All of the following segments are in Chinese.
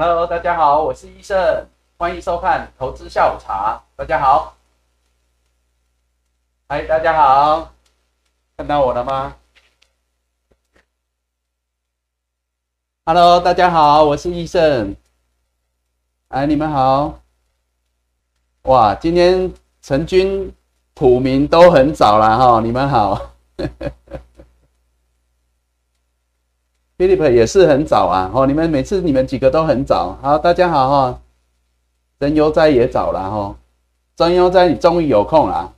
Hello，大家好，我是医生，欢迎收看投资下午茶。大家好，嗨，大家好，看到我了吗？Hello，大家好，我是医生。哎，你们好。哇，今天陈军、普明都很早了哈，你们好。Philip 也是很早啊，哦，你们每次你们几个都很早。好，大家好哈，真悠哉也早了哈，真悠哉你终于有空了。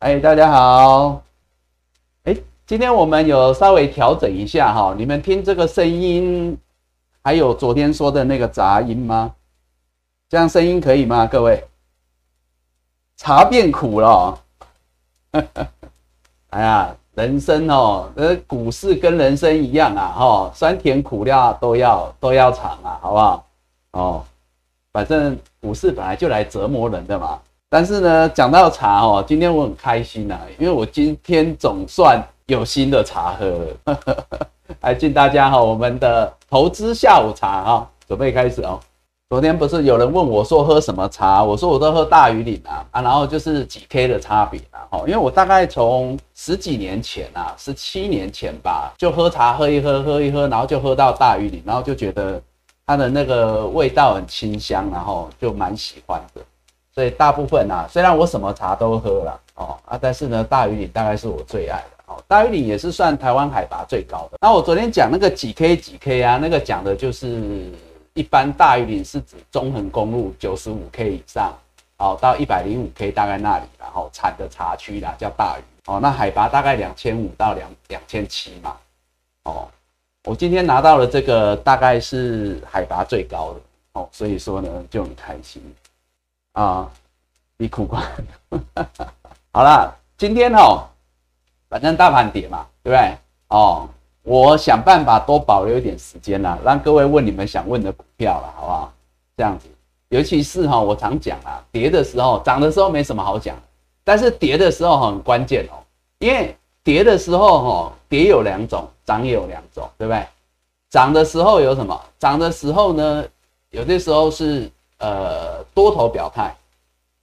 哎，大家好，哎，今天我们有稍微调整一下哈，你们听这个声音，还有昨天说的那个杂音吗？这样声音可以吗？各位，茶变苦了、哦，哎呀。人生哦，呃，股市跟人生一样啊，哈，酸甜苦辣都要都要尝啊，好不好？哦，反正股市本来就来折磨人的嘛。但是呢，讲到茶哦，今天我很开心啊，因为我今天总算有新的茶喝了。来敬大家哈，我们的投资下午茶哈，准备开始哦。昨天不是有人问我说喝什么茶？我说我都喝大禹岭啊啊，然后就是几 K 的差别啦哈，因为我大概从十几年前啊，十七年前吧，就喝茶喝一喝喝一喝，然后就喝到大禹岭，然后就觉得它的那个味道很清香，然后就蛮喜欢的。所以大部分啊，虽然我什么茶都喝了哦啊，但是呢，大禹岭大概是我最爱的哦。大禹岭也是算台湾海拔最高的。那我昨天讲那个几 K 几 K 啊，那个讲的就是。一般大于零是指中横公路九十五 K 以上，哦，到一百零五 K 大概那里，然后产的茶区啦，叫大禹，哦，那海拔大概两千五到两两千七嘛，哦，我今天拿到了这个大概是海拔最高的，哦，所以说呢就很开心啊，比苦瓜，好啦，今天哦，反正大盘跌嘛，对不对？哦。我想办法多保留一点时间啦，让各位问你们想问的股票了，好不好？这样子，尤其是哈，我常讲啊，跌的时候，涨的时候没什么好讲，但是跌的时候很关键哦，因为跌的时候哈，跌有两种，涨也有两种，对不对？涨的时候有什么？涨的时候呢，有些时候是呃多头表态，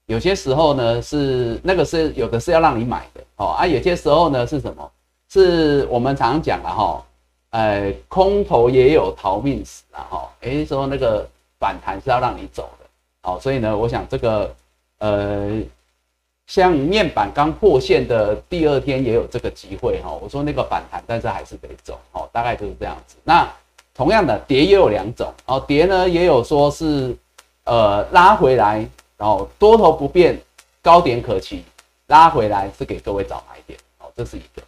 有些时候呢是那个是有的是要让你买的哦啊，有些时候呢是什么？是我们常常讲了哈，呃，空头也有逃命时啊哈，诶，说那个反弹是要让你走的，好，所以呢，我想这个呃，像面板刚破线的第二天也有这个机会哈，我说那个反弹，但是还是得走，哦，大概就是这样子。那同样的跌也有两种，哦，跌呢也有说是呃拉回来，然后多头不变，高点可期，拉回来是给各位找买点，哦，这是一个。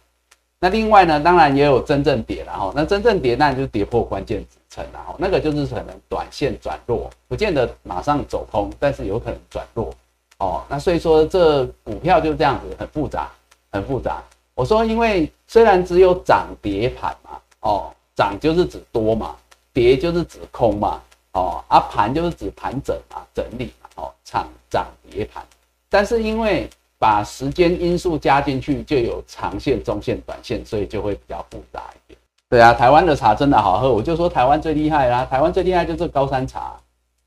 那另外呢，当然也有真正跌了哈。那真正跌，那就跌破关键支撑了哈。那个就是可能短线转弱，不见得马上走空，但是有可能转弱哦。那所以说这股票就这样子，很复杂，很复杂。我说，因为虽然只有涨跌盘嘛，哦，涨就是指多嘛，跌就是指空嘛，哦，啊盘就是指盘整嘛，整理嘛，哦，涨涨跌盘，但是因为把时间因素加进去，就有长线、中线、短线，所以就会比较复杂一点。对啊，台湾的茶真的好喝，我就说台湾最厉害啦。台湾最厉害就是高山茶，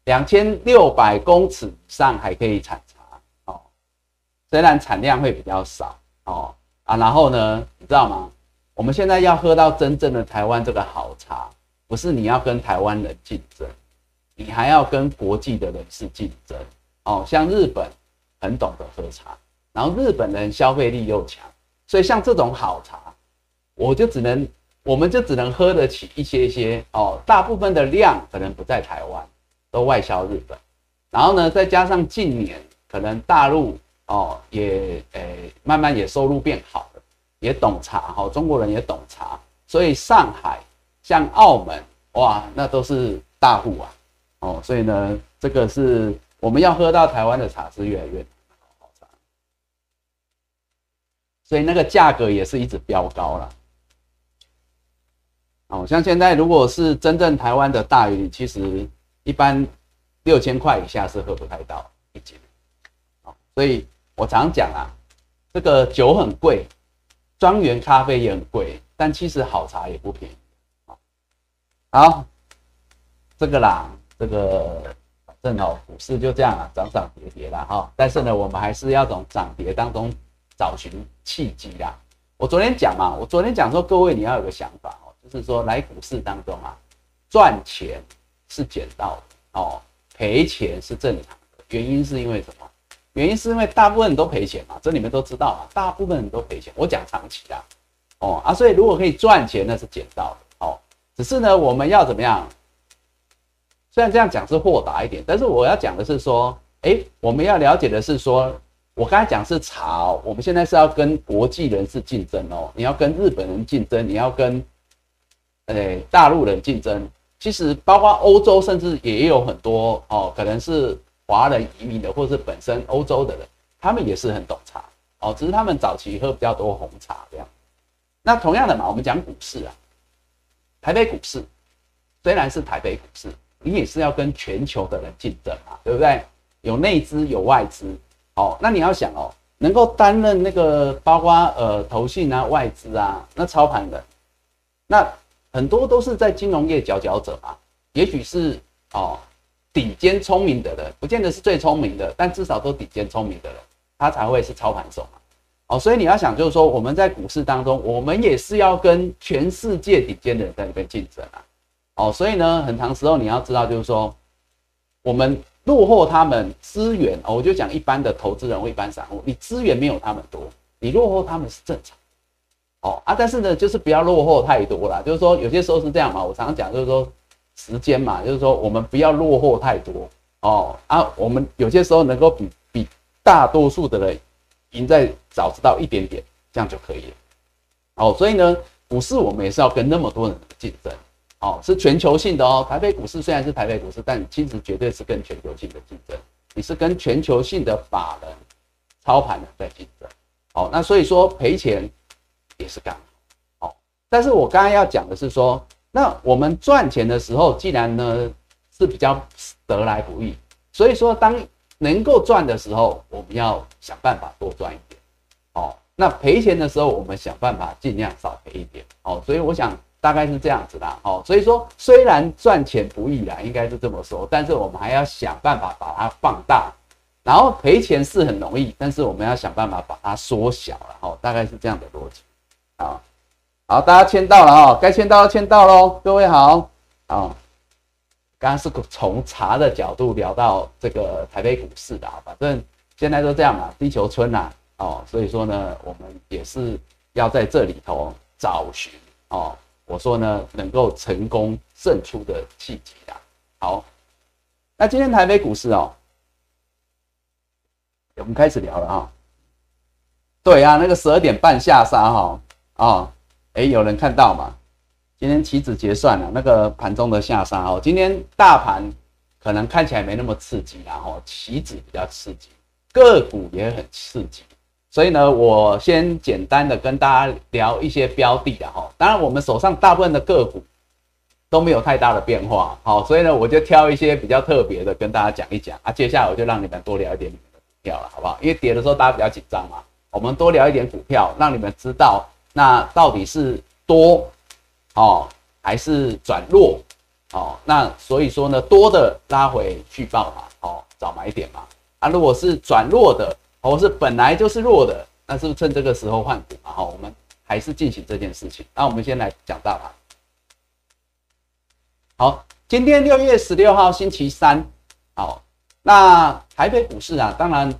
两千六百公尺以上还可以产茶哦。虽然产量会比较少哦啊，然后呢，你知道吗？我们现在要喝到真正的台湾这个好茶，不是你要跟台湾人竞争，你还要跟国际的人士竞争哦。像日本很懂得喝茶。然后日本人消费力又强，所以像这种好茶，我就只能，我们就只能喝得起一些些哦。大部分的量可能不在台湾，都外销日本。然后呢，再加上近年可能大陆哦也诶慢慢也收入变好了，也懂茶哈，中国人也懂茶，所以上海像澳门哇，那都是大户啊哦。所以呢，这个是我们要喝到台湾的茶是越来越。所以那个价格也是一直飙高了，哦，像现在如果是真正台湾的大鱼，其实一般六千块以下是喝不太到一斤，所以我常讲啊，这个酒很贵，庄园咖啡也很贵，但其实好茶也不便宜，好，这个啦，这个反正哦，股市就这样啊，涨涨跌跌啦哈。但是呢，我们还是要从涨跌当中找寻契机啦。我昨天讲嘛，我昨天讲说，各位你要有个想法哦，就是说来股市当中啊，赚钱是捡到的哦，赔钱是正常的。原因是因为什么？原因是因为大部分人都赔钱嘛，这你们都知道嘛，大部分人都赔钱。我讲长期啊，哦啊，所以如果可以赚钱，那是捡到的哦。只是呢，我们要怎么样？虽然这样讲是豁达一点，但是我要讲的是说，哎，我们要了解的是说，我刚才讲是潮，我们现在是要跟国际人士竞争哦，你要跟日本人竞争，你要跟，哎，大陆人竞争。其实包括欧洲，甚至也有很多哦，可能是。华人移民的，或者是本身欧洲的人，他们也是很懂茶哦，只是他们早期喝比较多红茶这样。那同样的嘛，我们讲股市啊，台北股市虽然是台北股市，你也是要跟全球的人竞争嘛，对不对？有内资有外资，哦，那你要想哦，能够担任那个包括呃投信啊、外资啊，那操盘的，那很多都是在金融业佼佼者嘛，也许是哦。顶尖聪明的人，不见得是最聪明的，但至少都顶尖聪明的人，他才会是操盘手嘛。哦，所以你要想，就是说我们在股市当中，我们也是要跟全世界顶尖的人在里面竞争啊。哦，所以呢，很长时候你要知道，就是说我们落后他们资源哦，我就讲一般的投资人或一般散户，你资源没有他们多，你落后他们是正常。哦啊，但是呢，就是不要落后太多了，就是说有些时候是这样嘛。我常常讲，就是说。时间嘛，就是说我们不要落后太多哦啊，我们有些时候能够比比大多数的人赢在早知道一点点，这样就可以了。哦，所以呢，股市我们也是要跟那么多人竞争，哦，是全球性的哦。台北股市虽然是台北股市，但其实绝对是跟全球性的竞争，你是跟全球性的法人操盘的在竞争。哦，那所以说赔钱也是刚好。哦，但是我刚刚要讲的是说。那我们赚钱的时候，既然呢是比较得来不易，所以说当能够赚的时候，我们要想办法多赚一点，哦。那赔钱的时候，我们想办法尽量少赔一点，哦。所以我想大概是这样子啦，哦。所以说虽然赚钱不易啦，应该是这么说，但是我们还要想办法把它放大，然后赔钱是很容易，但是我们要想办法把它缩小了，哦。大概是这样的逻辑，啊。好，大家签到了哈，该签到签到喽。各位好，啊，刚刚是从茶的角度聊到这个台北股市的，反正现在都这样嘛，地球村呐，哦，所以说呢，我们也是要在这里头找寻哦，我说呢，能够成功胜出的契机啊。好，那今天台北股市哦，我们开始聊了哈。对啊，那个十二点半下杀哈，啊。哎，有人看到吗？今天期指结算了，那个盘中的下杀哦。今天大盘可能看起来没那么刺激，然后期指比较刺激，个股也很刺激。所以呢，我先简单的跟大家聊一些标的啊哈。当然，我们手上大部分的个股都没有太大的变化，好，所以呢，我就挑一些比较特别的跟大家讲一讲啊。接下来我就让你们多聊一点股票了，好不好？因为跌的时候大家比较紧张嘛，我们多聊一点股票，让你们知道。那到底是多哦，还是转弱哦？那所以说呢，多的拉回去报嘛，哦，找买点嘛。啊，如果是转弱的，或是本来就是弱的，那是不是趁这个时候换股嘛？好，我们还是进行这件事情。那我们先来讲大盘。好，今天六月十六号星期三，好，那台北股市啊，当然。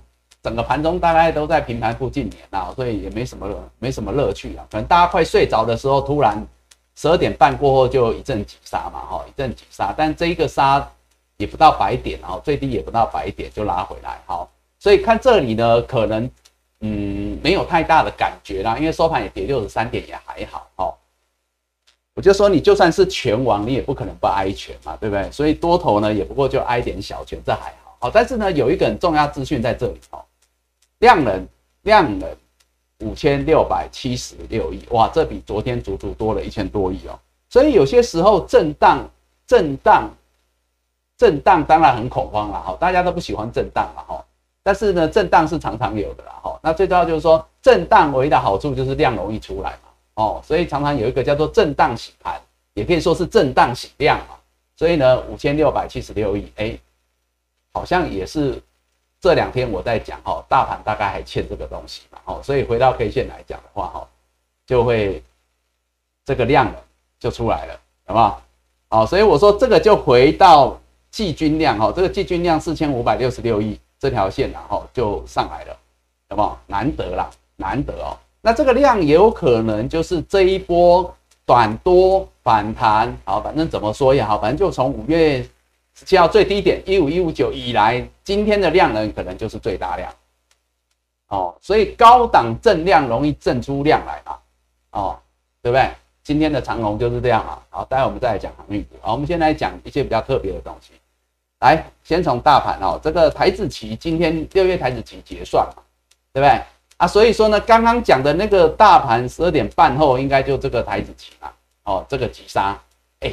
整个盘中大概都在平盘附近年啊，所以也没什么没什么乐趣啊。可能大家快睡着的时候，突然十二点半过后就一阵急杀嘛，哈，一阵急杀。但这一个杀也不到百点，然后最低也不到百点就拉回来，好。所以看这里呢，可能嗯没有太大的感觉啦，因为收盘也跌六十三点也还好，哦。我就说你就算是拳王，你也不可能不挨拳嘛，对不对？所以多头呢也不过就挨点小拳，这还好。好，但是呢有一个很重要资讯在这里，哦。量能量能五千六百七十六亿，哇，这比昨天足足多了一千多亿哦。所以有些时候震荡震荡震荡，当然很恐慌了哈，大家都不喜欢震荡了哈。但是呢，震荡是常常有的啦哈。那最重要就是说，震荡唯一的好处就是量容易出来嘛哦，所以常常有一个叫做震荡洗盘，也可以说是震荡洗量嘛。所以呢，五千六百七十六亿，哎，好像也是这两天我在讲哈，大盘大概还欠这个东西嘛，哦，所以回到 K 线来讲的话，哈，就会这个量就出来了，好不好？哦，所以我说这个就回到季均量，哈，这个季均量四千五百六十六亿这条线，然后就上来了，好不好？难得啦，难得哦。那这个量也有可能就是这一波短多反弹，好，反正怎么说也好，反正就从五月十七号最低点一五一五九以来，今天的量能可能就是最大量，哦，所以高档正量容易正出量来嘛，哦，对不对？今天的长虹就是这样啊，好，待会我们再来讲航运股，好，我们先来讲一些比较特别的东西，来，先从大盘哦，这个台子期今天六月台子期结算嘛，对不对？啊，所以说呢，刚刚讲的那个大盘十二点半后，应该就这个台子期了，哦，这个急杀，哎，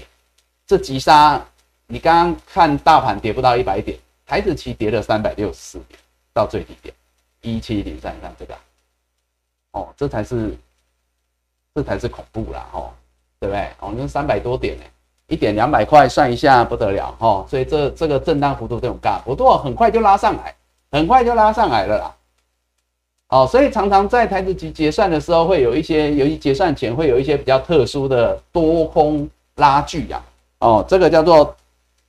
这急杀，你刚刚看大盘跌不到一百点，台子期跌了三百六十四点到最低点一七零三三这个，哦，这才是，这才是恐怖啦，哦，对不对？哦，那三百多点呢，一点两百块，算一下不得了，哦，所以这这个震荡幅度这种大幅度，很快就拉上来，很快就拉上来了啦。哦，所以常常在台子期结算的时候，会有一些，由于结算前会有一些比较特殊的多空拉锯呀，哦，这个叫做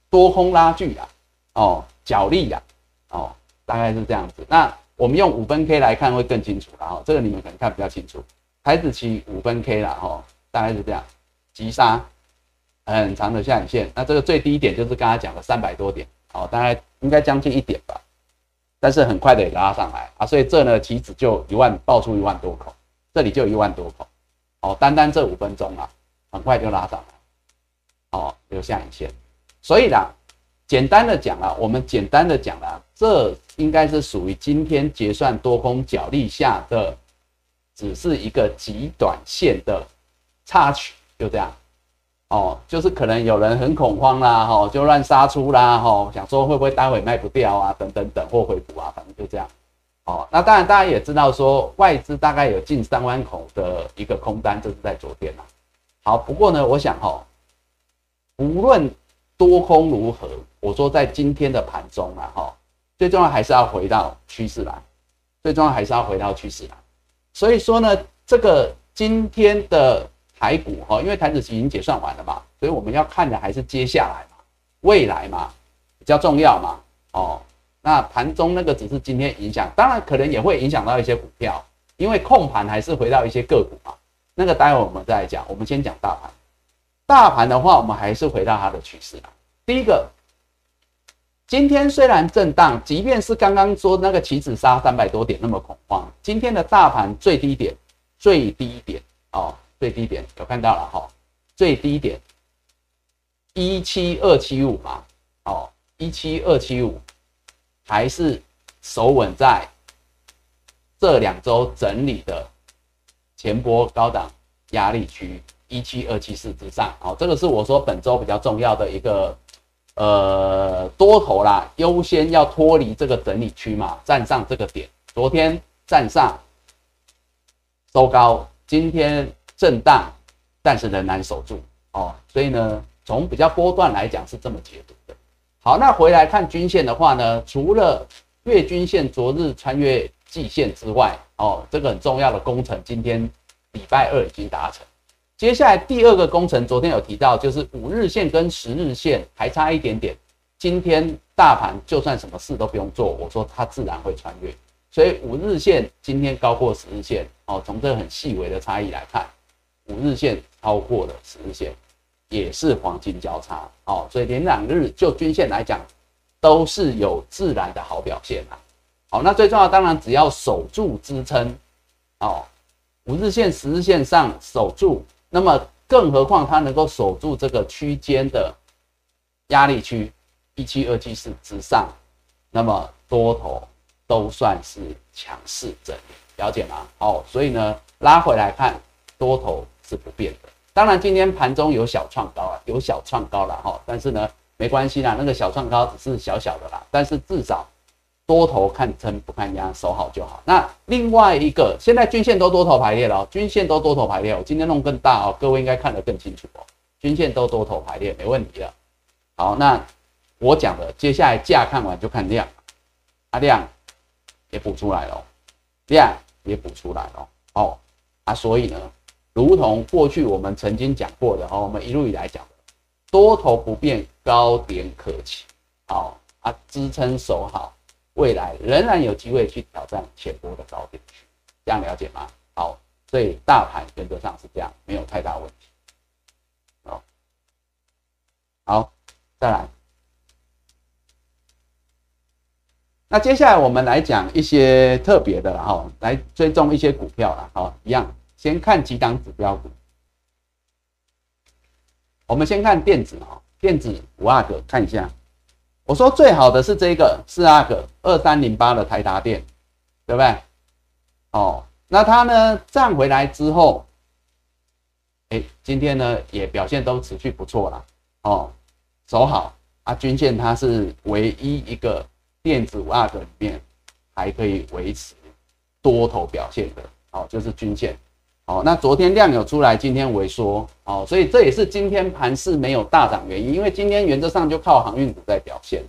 多空拉锯呀，哦，角力呀，哦，大概是这样子。那我们用五分 K 来看会更清楚了哈，这个你们可能看比较清楚。台子期五分 K 了哈，大概是这样，急杀很长的下影线，那这个最低点就是刚才讲的三百多点，哦，大概应该将近一点吧。但是很快的也拉上来啊，所以这呢，棋子就一万爆出一万多口，这里就一万多口，哦，单单这五分钟啊，很快就拉上来，哦，留下影线，所以呢，简单的讲啊，我们简单的讲啊，这应该是属于今天结算多空角力下的，只是一个极短线的插曲，就这样。哦，就是可能有人很恐慌啦，哈，就乱杀出啦，哈，想说会不会待会卖不掉啊，等等等或回补啊，反正就这样。哦，那当然大家也知道说外资大概有近三万口的一个空单，这是在昨天啦。好，不过呢，我想哈，无论多空如何，我说在今天的盘中啊，哈，最重要还是要回到趋势来，最重要还是要回到趋势来。所以说呢，这个今天的。台股哈，因为台子已经结算完了嘛，所以我们要看的还是接下来嘛，未来嘛比较重要嘛。哦，那盘中那个只是今天影响，当然可能也会影响到一些股票，因为控盘还是回到一些个股嘛。那个待会我们再讲，我们先讲大盘。大盘的话，我们还是回到它的趋势啦。第一个，今天虽然震荡，即便是刚刚说那个棋子杀三百多点那么恐慌，今天的大盘最低点，最低点哦。最低点有看到了哈，最低点一七二七五嘛，哦，一七二七五还是守稳在这两周整理的前波高档压力区一七二七四之上，哦，这个是我说本周比较重要的一个呃多头啦，优先要脱离这个整理区嘛，站上这个点，昨天站上收高，今天。震荡，但是仍然守住哦，所以呢，从比较波段来讲是这么解读的。好，那回来看均线的话呢，除了月均线昨日穿越季线之外，哦，这个很重要的工程，今天礼拜二已经达成。接下来第二个工程，昨天有提到，就是五日线跟十日线还差一点点。今天大盘就算什么事都不用做，我说它自然会穿越。所以五日线今天高过十日线，哦，从这很细微的差异来看。五日线超过了十日线，也是黄金交叉哦，所以连两日就均线来讲，都是有自然的好表现啊。好，那最重要当然只要守住支撑哦，五日线、十日线上守住，那么更何况它能够守住这个区间的压力区一七二七四之上，那么多头都算是强势整理，了解吗？哦，所以呢拉回来看多头。是不变的，当然今天盘中有小创高啊，有小创高了哈，但是呢没关系啦，那个小创高只是小小的啦，但是至少多头看撑不看压，守好就好。那另外一个，现在均线都多头排列了，均线都多头排列，我今天弄更大哦，各位应该看得更清楚哦，均线都多头排列，没问题了。好，那我讲的接下来价看完就看量，啊量也补出来了，量也补出来了，哦啊，所以呢，如同过去我们曾经讲过的哦，我们一路以来讲的，多头不变，高点可期，好啊，支撑守好，未来仍然有机会去挑战前波的高点，这样了解吗？好，所以大盘原则上是这样，没有太大问题。哦，好，再来。那接下来我们来讲一些特别的了哈，来追踪一些股票了哈，一样，先看几档指标股。我们先看电子哈，电子五阿哥看一下，我说最好的是这个四阿哥二三零八的台达电，对不对？哦，那它呢站回来之后，哎，今天呢也表现都持续不错了哦，走好啊，均线它是唯一一个。电子五阿哥里面还可以维持多头表现的，哦，就是均线，好，那昨天量有出来，今天萎缩，好，所以这也是今天盘势没有大涨原因，因为今天原则上就靠航运股在表现，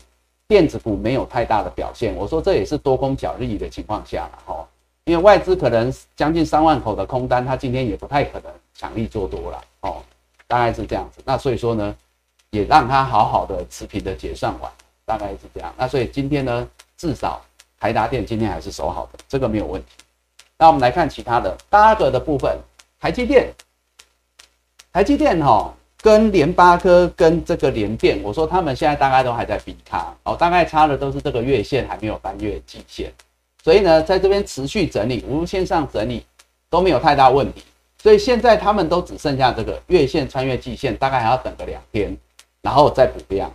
电子股没有太大的表现，我说这也是多空角力的情况下了，哈，因为外资可能将近三万口的空单，它今天也不太可能强力做多了，哦，大概是这样子，那所以说呢，也让它好好的持平的结算完。大概是这样，那所以今天呢，至少台达电今天还是守好的，这个没有问题。那我们来看其他的八个的部分，台积电，台积电哈跟联发科跟这个联电，我说他们现在大概都还在比卡，哦，大概差的都是这个月线还没有翻越季线，所以呢，在这边持续整理，无线上整理都没有太大问题，所以现在他们都只剩下这个月线穿越季线，大概还要等个两天，然后再补量。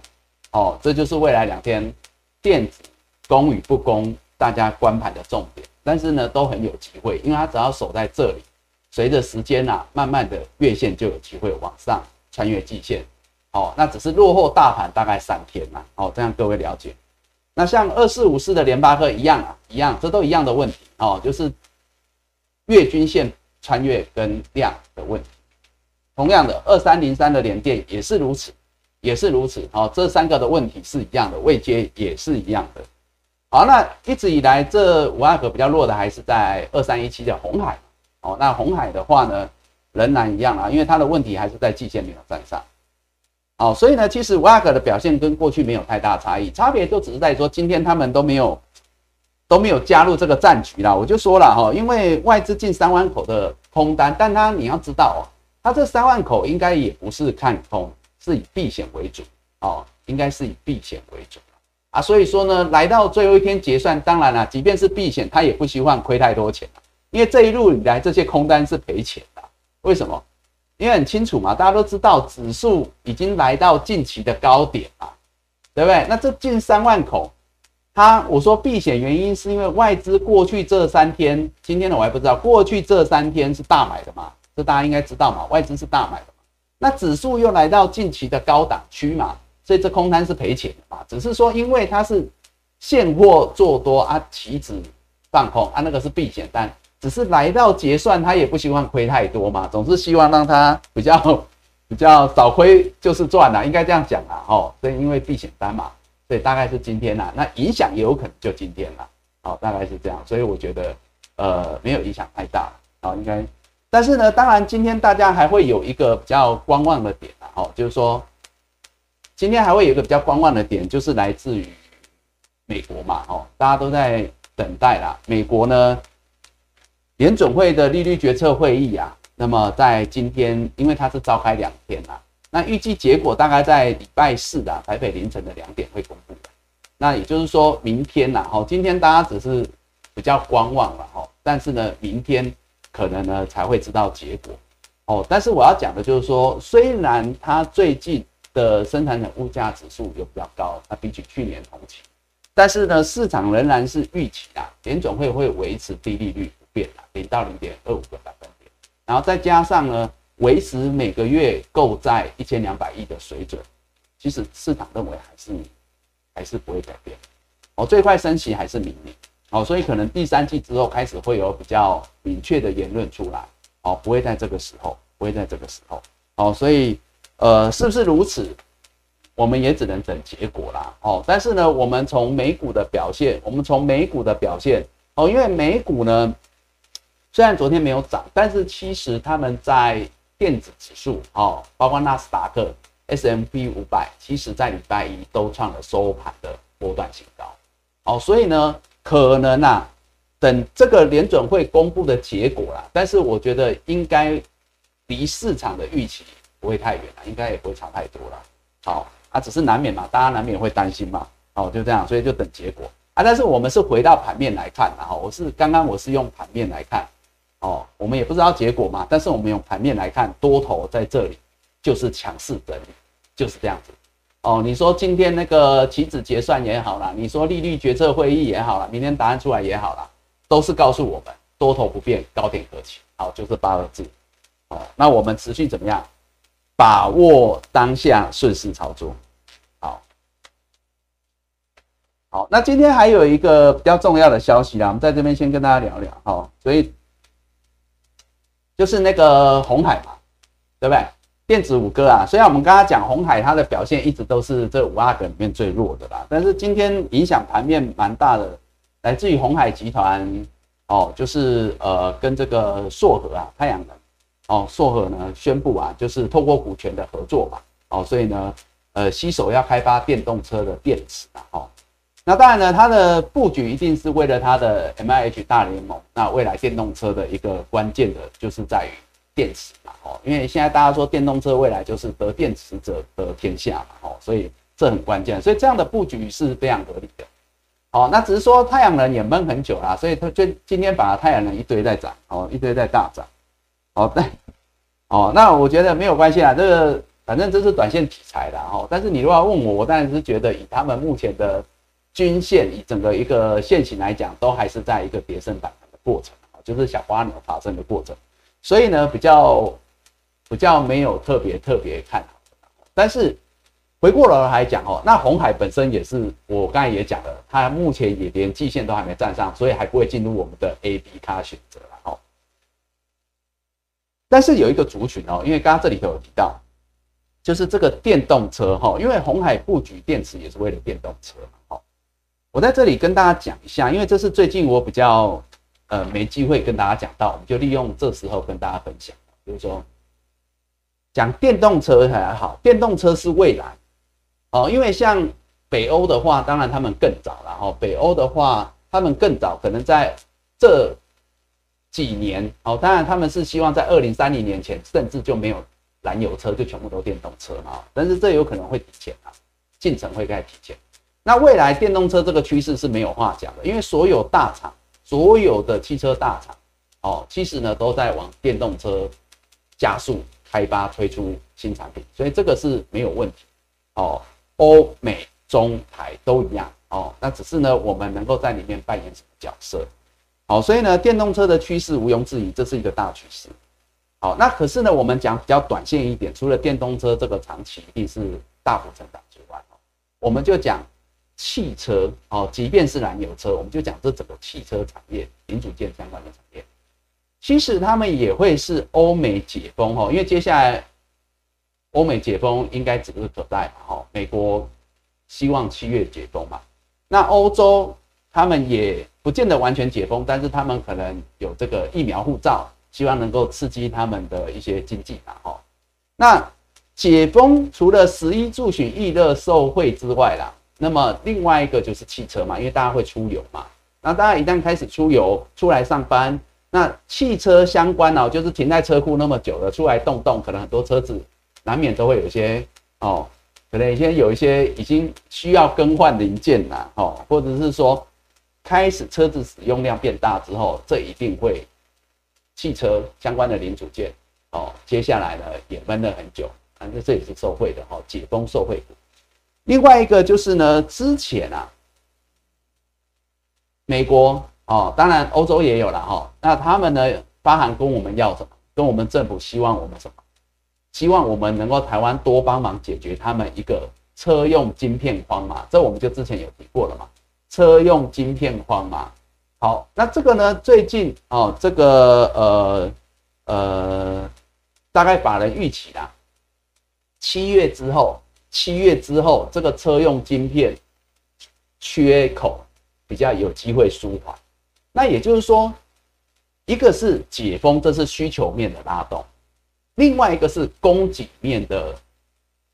哦，这就是未来两天电子攻与不攻，大家观盘的重点。但是呢，都很有机会，因为它只要守在这里，随着时间啊，慢慢的月线就有机会往上穿越季线。哦，那只是落后大盘大概三天嘛。哦，这样各位了解。那像二四五四的联发科一样啊，一样，这都一样的问题。哦，就是月均线穿越跟量的问题。同样的，二三零三的联电也是如此。也是如此，好，这三个的问题是一样的，未接也是一样的。好，那一直以来这五阿哥比较弱的还是在二三一七的红海，哦，那红海的话呢，仍然一样啊，因为它的问题还是在季线没有站上。好，所以呢，其实五阿哥的表现跟过去没有太大差异，差别就只是在说今天他们都没有都没有加入这个战局啦。我就说了哈，因为外资进三万口的空单，但它你要知道哦，它这三万口应该也不是看空。是以避险为主哦，应该是以避险为主啊，所以说呢，来到最后一天结算，当然了，即便是避险，他也不希望亏太多钱因为这一路以来这些空单是赔钱的。为什么？因为很清楚嘛，大家都知道指数已经来到近期的高点嘛，对不对？那这近三万口，他我说避险原因是因为外资过去这三天，今天的我还不知道，过去这三天是大买的嘛，这大家应该知道嘛，外资是大买的嘛。那指数又来到近期的高档区嘛，所以这空单是赔钱的嘛。只是说，因为它是现货做多啊，期指放空啊，那个是避险单。只是来到结算，他也不希望亏太多嘛，总是希望让它比较比较少亏就是赚啦，应该这样讲啦，哦。所以因为避险单嘛，所以大概是今天啦，那影响也有可能就今天了，好，大概是这样。所以我觉得呃没有影响太大，好，应该。但是呢，当然今天大家还会有一个比较观望的点啊，哦，就是说今天还会有一个比较观望的点，就是来自于美国嘛，哦，大家都在等待啦。美国呢，联总会的利率决策会议啊，那么在今天，因为它是召开两天啦，那预计结果大概在礼拜四的台北凌晨的两点会公布。那也就是说明天呐，哦，今天大家只是比较观望了，哦，但是呢，明天。可能呢才会知道结果哦，但是我要讲的就是说，虽然它最近的生产者物价指数有比较高，它比起去年同期，但是呢市场仍然是预期啊，联总会会维持低利率不变啊，零到零点二五个百分点，然后再加上呢维持每个月购债一千两百亿的水准，其实市场认为还是还是不会改变。哦，最快升息还是明年。哦，所以可能第三季之后开始会有比较明确的言论出来，哦，不会在这个时候，不会在这个时候，哦，所以，呃，是不是如此？我们也只能等结果啦。哦，但是呢，我们从美股的表现，我们从美股的表现哦，因为美股呢，虽然昨天没有涨，但是其实他们在电子指数哦，包括纳斯达克、S M P 五百，其实在礼拜一都创了收盘的波段新高。哦，所以呢，可能啊。等这个联准会公布的结果啦，但是我觉得应该离市场的预期不会太远了，应该也不会差太多了。好，啊，只是难免嘛，大家难免会担心嘛。哦，就这样，所以就等结果啊。但是我们是回到盘面来看，然后我是刚刚我是用盘面来看，哦，我们也不知道结果嘛，但是我们用盘面来看，多头在这里就是强势整理，就是这样子。哦，你说今天那个期指结算也好啦，你说利率决策会议也好了，明天答案出来也好了。都是告诉我们多头不变，高点可期。好，就是八个字。哦，那我们持续怎么样？把握当下，顺势操作。好，好，那今天还有一个比较重要的消息啦，我们在这边先跟大家聊聊。好，所以就是那个红海嘛，对不对？电子五哥啊，虽然我们刚刚讲红海它的表现一直都是这五阿哥里面最弱的啦，但是今天影响盘面蛮大的。来自于红海集团哦，就是呃跟这个硕和啊太阳能哦硕和呢宣布啊，就是透过股权的合作嘛哦，所以呢呃携手要开发电动车的电池啊哦，那当然呢它的布局一定是为了它的 M I H 大联盟，那未来电动车的一个关键的就是在于电池嘛哦，因为现在大家说电动车未来就是得电池者得天下嘛哦，所以这很关键，所以这样的布局是非常合理的。哦，那只是说太阳能也闷很久啦，所以它就今天把太阳能一堆在涨，哦，一堆在大涨，哦，对，哦，那我觉得没有关系啊，这个反正这是短线题材啦，哦，但是你如果要问我，我当然是觉得以他们目前的均线，以整个一个线型来讲，都还是在一个跌升反弹的过程，就是小花牛爬升的过程，所以呢，比较比较没有特别特别看好，但是。回过头来讲哦，那红海本身也是我刚才也讲了，它目前也连季线都还没站上，所以还不会进入我们的 A、B 卡选择了哦。但是有一个族群哦，因为刚刚这里头有提到，就是这个电动车哈，因为红海布局电池也是为了电动车嘛。哦，我在这里跟大家讲一下，因为这是最近我比较呃没机会跟大家讲到，我们就利用这时候跟大家分享，比如说讲电动车还好，电动车是未来。哦，因为像北欧的话，当然他们更早了。哈，北欧的话，他们更早，可能在这几年，哦，当然他们是希望在二零三零年前，甚至就没有燃油车，就全部都电动车嘛。但是这有可能会提前啊，进程会再提前。那未来电动车这个趋势是没有话讲的，因为所有大厂，所有的汽车大厂，哦，其实呢都在往电动车加速开发推出新产品，所以这个是没有问题，哦。欧美中台都一样哦，那只是呢，我们能够在里面扮演什么角色？好，所以呢，电动车的趋势毋庸置疑，这是一个大趋势。好，那可是呢，我们讲比较短线一点，除了电动车这个长期一定是大幅成长之外，我们就讲汽车哦，即便是燃油车，我们就讲这整个汽车产业零组件相关的产业，其实他们也会是欧美解封哦，因为接下来。欧美解封应该指日可待嘛？哈，美国希望七月解封嘛？那欧洲他们也不见得完全解封，但是他们可能有这个疫苗护照，希望能够刺激他们的一些经济嘛？哈，那解封除了十一住行娱乐受惠之外啦，那么另外一个就是汽车嘛，因为大家会出游嘛。那大家一旦开始出游出来上班，那汽车相关哦，就是停在车库那么久了，出来动动，可能很多车子。难免都会有一些哦，可能一些有一些已经需要更换零件啦，哦，或者是说开始车子使用量变大之后，这一定会汽车相关的零组件哦，接下来呢也闷了很久，反正这也是受惠的哈，解封受惠。另外一个就是呢，之前啊，美国哦，当然欧洲也有了哈，那他们呢发函跟我们要什么？跟我们政府希望我们什么？希望我们能够台湾多帮忙解决他们一个车用晶片荒嘛，这我们就之前有提过了嘛，车用晶片荒嘛。好，那这个呢，最近哦，这个呃呃，大概法人预期啦，七月之后七月之后，这个车用晶片缺口比较有机会舒缓。那也就是说，一个是解封，这是需求面的拉动；另外一个是供给面的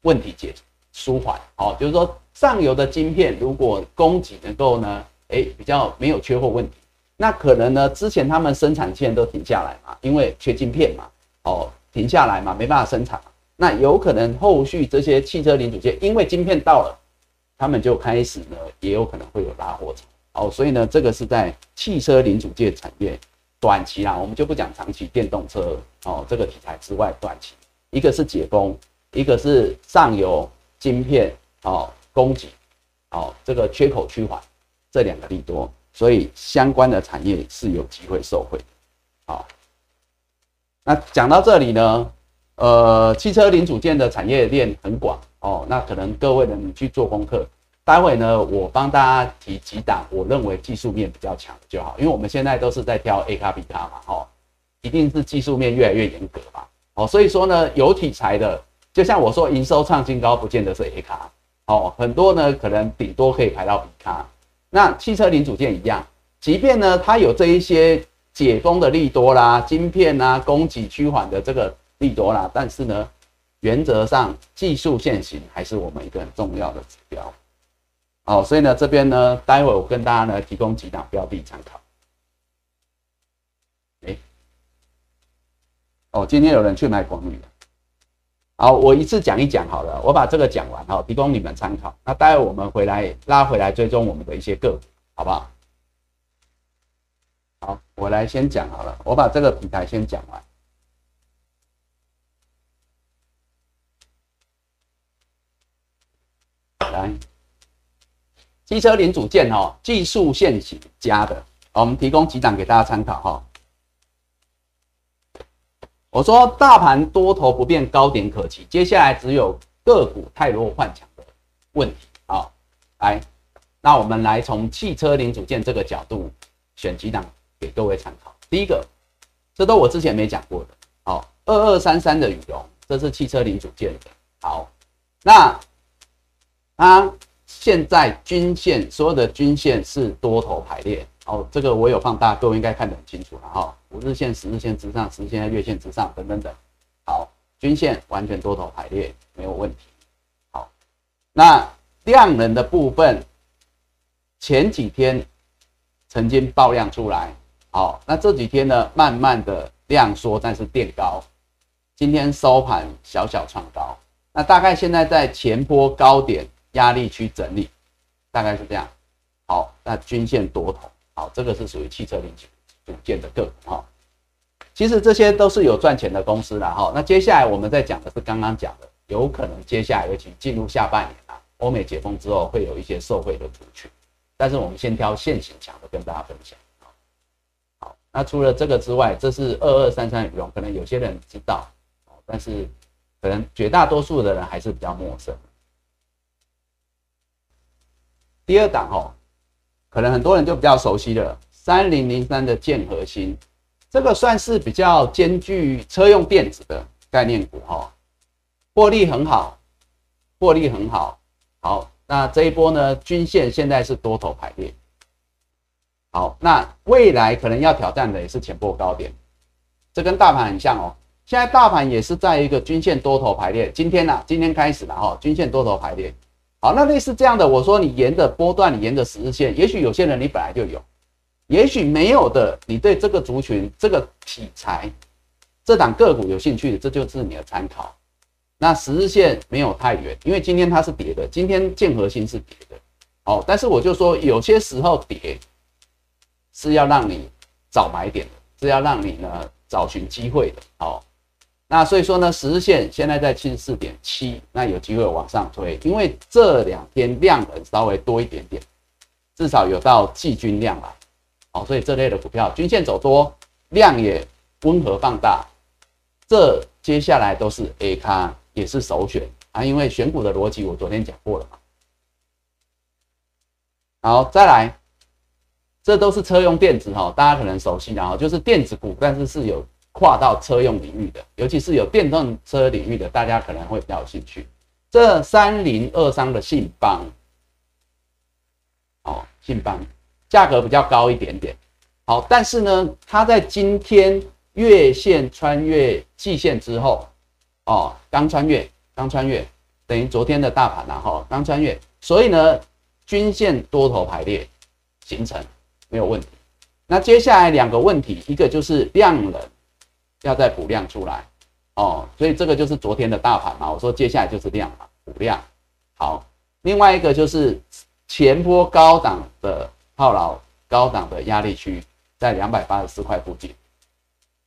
问题解舒缓。哦，就是说上游的晶片如果供给能够呢，哎，比较没有缺货问题，那可能呢之前他们生产线都停下来嘛，因为缺晶片嘛，哦，停下来嘛，没办法生产。那有可能后续这些汽车零组件，因为晶片到了，他们就开始呢，也有可能会有拉货潮。哦，所以呢，这个是在汽车零组件产业短期啊，我们就不讲长期电动车哦这个题材之外，短期一个是解封，一个是上游晶片哦供给哦这个缺口趋缓，这两个利多，所以相关的产业是有机会受惠。好，那讲到这里呢。呃，汽车零组件的产业链很广哦，那可能各位呢，你去做功课。待会呢，我帮大家提几档，我认为技术面比较强的就好，因为我们现在都是在挑 A 卡 B 卡嘛，哦，一定是技术面越来越严格嘛，哦，所以说呢，有题材的，就像我说，营收创新高，不见得是 A 卡，哦，很多呢，可能顶多可以排到比卡。那汽车零组件一样，即便呢，它有这一些解封的利多啦，晶片啊，供给趋缓的这个。利多啦，但是呢，原则上技术线型还是我们一个很重要的指标。哦，所以呢，这边呢，待会我跟大家呢提供几档标的参考。哎，哦，今天有人去买广宇了。好，我一次讲一讲好了，我把这个讲完哈，提供你们参考。那待会我们回来拉回来追踪我们的一些个股，好不好？好，我来先讲好了，我把这个平台先讲完。来，机车零组件哦，技术线型加的，我们提供几档给大家参考哈。我说大盘多头不变，高点可期，接下来只有个股太弱换强的问题好。来，那我们来从汽车零组件这个角度选几档给各位参考。第一个，这都我之前没讲过的，好，二二三三的羽绒，这是汽车零组件的。好，那。它现在均线所有的均线是多头排列哦，这个我有放大，各位应该看得很清楚了哈。五日线、十日线之上，十日线在月线之上，等等等。好，均线完全多头排列，没有问题。好，那量能的部分，前几天曾经爆量出来，好，那这几天呢，慢慢的量缩，但是垫高，今天收盘小小创高，那大概现在在前波高点。压力区整理，大概是这样。好，那均线多头，好，这个是属于汽车零组件的个股哈。其实这些都是有赚钱的公司了哈。那接下来我们在讲的是刚刚讲的，有可能接下来尤其进入下半年啊，欧美解封之后会有一些受惠的族群。但是我们先挑现行强的跟大家分享。好，那除了这个之外，这是二二三三羽绒，可能有些人知道，但是可能绝大多数的人还是比较陌生。第二档哦，可能很多人就比较熟悉了，三零零三的建核心，这个算是比较兼具车用电子的概念股哈，获利很好，获利很好，好，那这一波呢，均线现在是多头排列，好，那未来可能要挑战的也是前波高点，这跟大盘很像哦，现在大盘也是在一个均线多头排列，今天呢，今天开始了哈，均线多头排列。好，那类似这样的，我说你沿着波段，你沿着十日线，也许有些人你本来就有，也许没有的，你对这个族群、这个题材、这档个股有兴趣，这就是你的参考。那十日线没有太远，因为今天它是跌的，今天建核心是跌的。哦，但是我就说有些时候跌是要让你找买点的，是要让你呢找寻机会的。好。那所以说呢，十日线现在在七十四点七，那有机会往上推，因为这两天量能稍微多一点点，至少有到季均量了，哦，所以这类的股票均线走多，量也温和放大，这接下来都是 A 咖，也是首选啊，因为选股的逻辑我昨天讲过了嘛。好，再来，这都是车用电子哈，大家可能熟悉的哈，就是电子股，但是是有。跨到车用领域的，尤其是有电动车领域的，大家可能会比较有兴趣。这三零二三的信邦，哦，信邦价格比较高一点点，好，但是呢，它在今天月线穿越季线之后，哦，刚穿越，刚穿越，等于昨天的大盘然后刚穿越，所以呢，均线多头排列形成没有问题。那接下来两个问题，一个就是量能要再补量出来。哦，所以这个就是昨天的大盘嘛。我说接下来就是量嘛，补量。好，另外一个就是前波高档的套牢，高档的压力区在两百八十四块附近。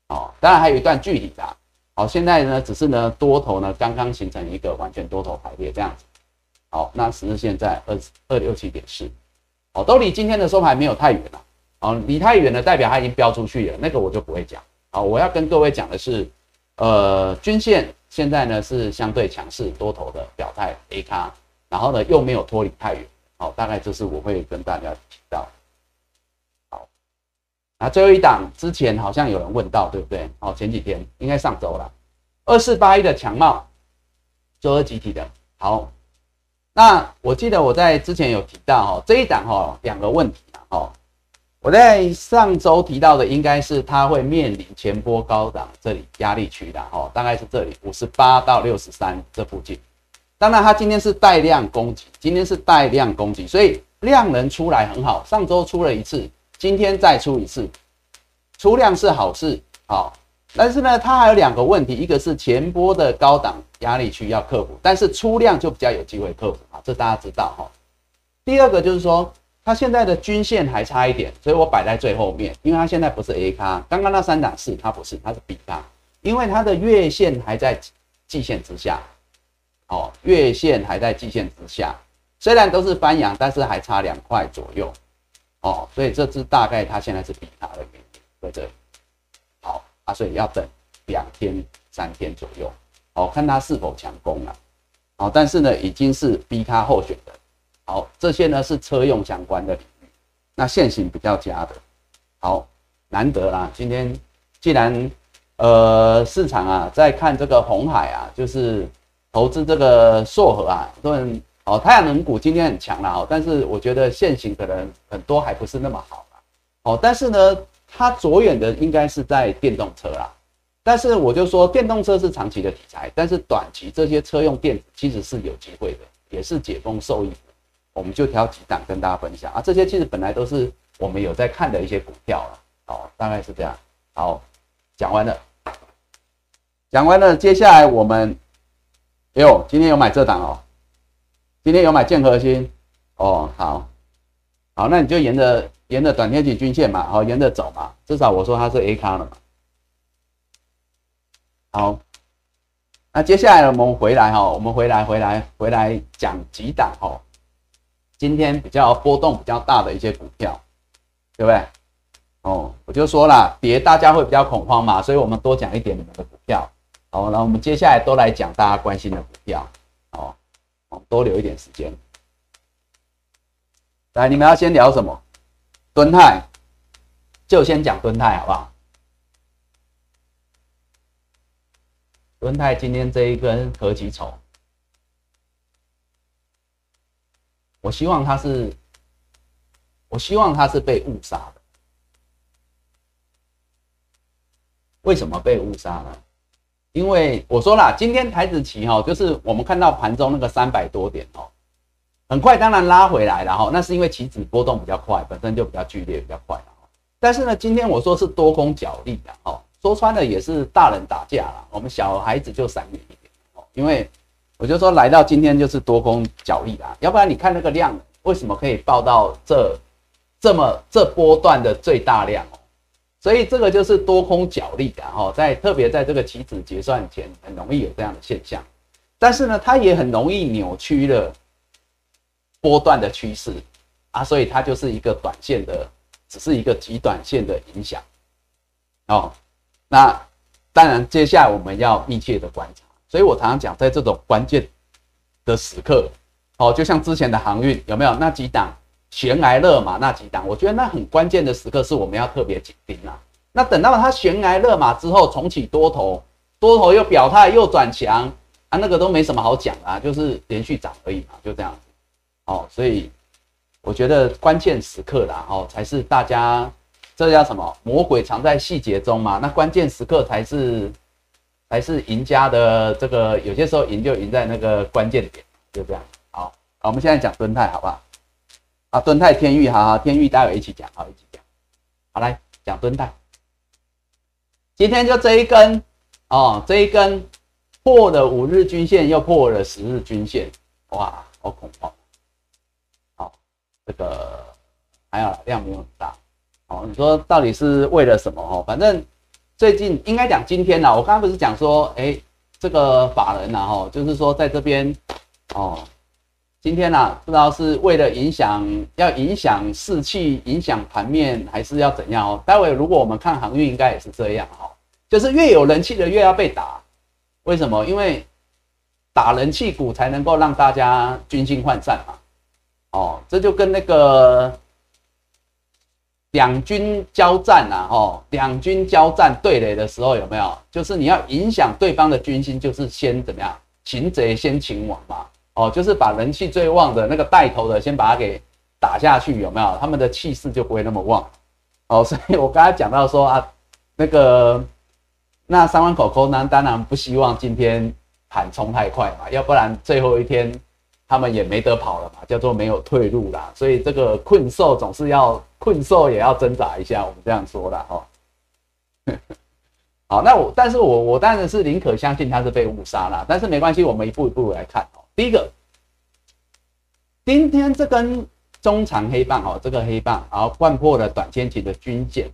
哦，当然还有一段距离的。好，现在呢，只是呢多头呢刚刚形成一个完全多头排列这样子。好，那十日线在二二六七点四，哦，都离今天的收盘没有太远了。哦，离太远了代表它已经飙出去了，那个我就不会讲。好，我要跟各位讲的是。呃，均线现在呢是相对强势多头的表态 A 卡，然后呢又没有脱离太远，好，大概这是我会跟大家提到。好，那最后一档之前好像有人问到，对不对？哦，前几天应该上周了，二四八一的强茂，周二集体的。好，那我记得我在之前有提到，哦，这一档哦两个问题啊，哦。我在上周提到的，应该是它会面临前波高档这里压力区的哦，大概是这里五十八到六十三这附近。当然，它今天是带量攻击，今天是带量攻击，所以量能出来很好。上周出了一次，今天再出一次，出量是好事，好。但是呢，它还有两个问题，一个是前波的高档压力区要克服，但是出量就比较有机会克服啊，这大家知道哈。第二个就是说。它现在的均线还差一点，所以我摆在最后面，因为它现在不是 A 卡，刚刚那三档是它不是，它是 B 卡，因为它的月线还在季线之下，哦，月线还在季线之下，虽然都是翻阳，但是还差两块左右，哦，所以这只大概它现在是 B 卡的原因在这里，好啊，所以要等两天三天左右，哦，看它是否强攻了，哦，但是呢，已经是 B 卡候选的。好，这些呢是车用相关的领域，那现行比较佳的，好难得啦。今天既然呃市场啊在看这个红海啊，就是投资这个硕和啊，都很哦太阳能股今天很强了哦，但是我觉得现行可能很多还不是那么好啦。哦，但是呢它着眼的应该是在电动车啦，但是我就说电动车是长期的题材，但是短期这些车用电子其实是有机会的，也是解封受益。我们就挑几档跟大家分享啊，这些其实本来都是我们有在看的一些股票了，哦，大概是这样。好，讲完了，讲完了，接下来我们，哎呦，今天有买这档哦，今天有买建核心，哦，好，好，那你就沿着沿着短天期均线嘛，好，沿着走嘛，至少我说它是 A 卡了嘛。好，那接下来我们回来哈，我们回来回来回来讲几档哈。今天比较波动比较大的一些股票，对不对？哦，我就说了，跌大家会比较恐慌嘛，所以我们多讲一点你们的股票。好，那我们接下来都来讲大家关心的股票。哦，哦，多留一点时间。来，你们要先聊什么？敦泰，就先讲敦泰好不好？敦泰今天这一根何其丑！我希望他是，我希望他是被误杀的。为什么被误杀呢？因为我说了，今天台子棋哈，就是我们看到盘中那个三百多点哦，很快当然拉回来了哈，那是因为棋子波动比较快，本身就比较剧烈，比较快但是呢，今天我说是多空角力的哦，说穿了也是大人打架了，我们小孩子就闪远一点哦，因为。我就说来到今天就是多空角力啦，要不然你看那个量为什么可以报到这这么这波段的最大量哦？所以这个就是多空角力的哦，在特别在这个期指结算前很容易有这样的现象，但是呢，它也很容易扭曲了波段的趋势啊，所以它就是一个短线的，只是一个极短线的影响哦。那当然，接下来我们要密切的观察。所以我常常讲，在这种关键的时刻，哦，就像之前的航运有没有那几档悬崖勒马那几档？我觉得那很关键的时刻是我们要特别紧盯啊。那等到它悬崖勒马之后重启多头，多头又表态又转强，啊，那个都没什么好讲啊，就是连续涨而已嘛，就这样子。哦，所以我觉得关键时刻啦，哦，才是大家这叫什么？魔鬼藏在细节中嘛。那关键时刻才是才是赢家的这个，有些时候赢就赢在那个关键点，就这样。好，好，我们现在讲敦泰，好不好？啊，敦泰天域，好好，天域待会一起讲，好，一起讲。好，来讲敦泰。今天就这一根哦，这一根破了五日均线，又破了十日均线，哇，好恐怖！好，这个还有量没有很大。哦，你说到底是为了什么？哦，反正最近应该讲今天呢，我刚刚不是讲说，哎，这个法人呐，哈，就是说在这边，哦，今天呢，不知道是为了影响，要影响士气，影响盘面，还是要怎样？哦，待会如果我们看航运，应该也是这样，哈。就是越有人气的越要被打，为什么？因为打人气股才能够让大家军心涣散嘛。哦，这就跟那个两军交战呐，哦，两军交战对垒的时候有没有？就是你要影响对方的军心，就是先怎么样？擒贼先擒王嘛。哦，就是把人气最旺的那个带头的先把他给打下去，有没有？他们的气势就不会那么旺。哦，所以我刚才讲到说啊，那个。那三万口口呢？当然不希望今天盘冲太快嘛，要不然最后一天他们也没得跑了嘛，叫做没有退路啦。所以这个困兽总是要困兽也要挣扎一下，我们这样说的哈。好，那我但是我我当然是宁可相信他是被误杀了，但是没关系，我们一步一步来看哦。第一个，今天这根中长黑棒哦，这个黑棒然后贯破了短天期的均线。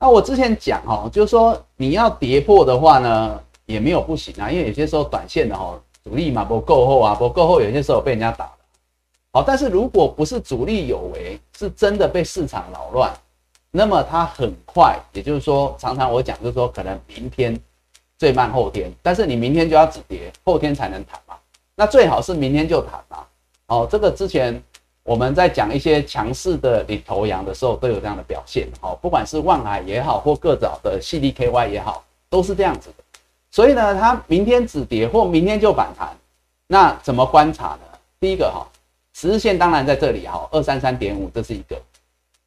那我之前讲哈，就是说你要跌破的话呢，也没有不行啊，因为有些时候短线的哈主力嘛不够厚啊，不够厚，有些时候被人家打了。好，但是如果不是主力有为，是真的被市场扰乱，那么它很快，也就是说，常常我讲就是说，可能明天最慢后天，但是你明天就要止跌，后天才能弹嘛。那最好是明天就弹嘛。哦，这个之前。我们在讲一些强势的领头羊的时候，都有这样的表现，哦，不管是万海也好，或各早的 CDKY 也好，都是这样子的。所以呢，它明天止跌或明天就反弹，那怎么观察呢？第一个哈，十日线当然在这里哈，二三三点五，这是一个。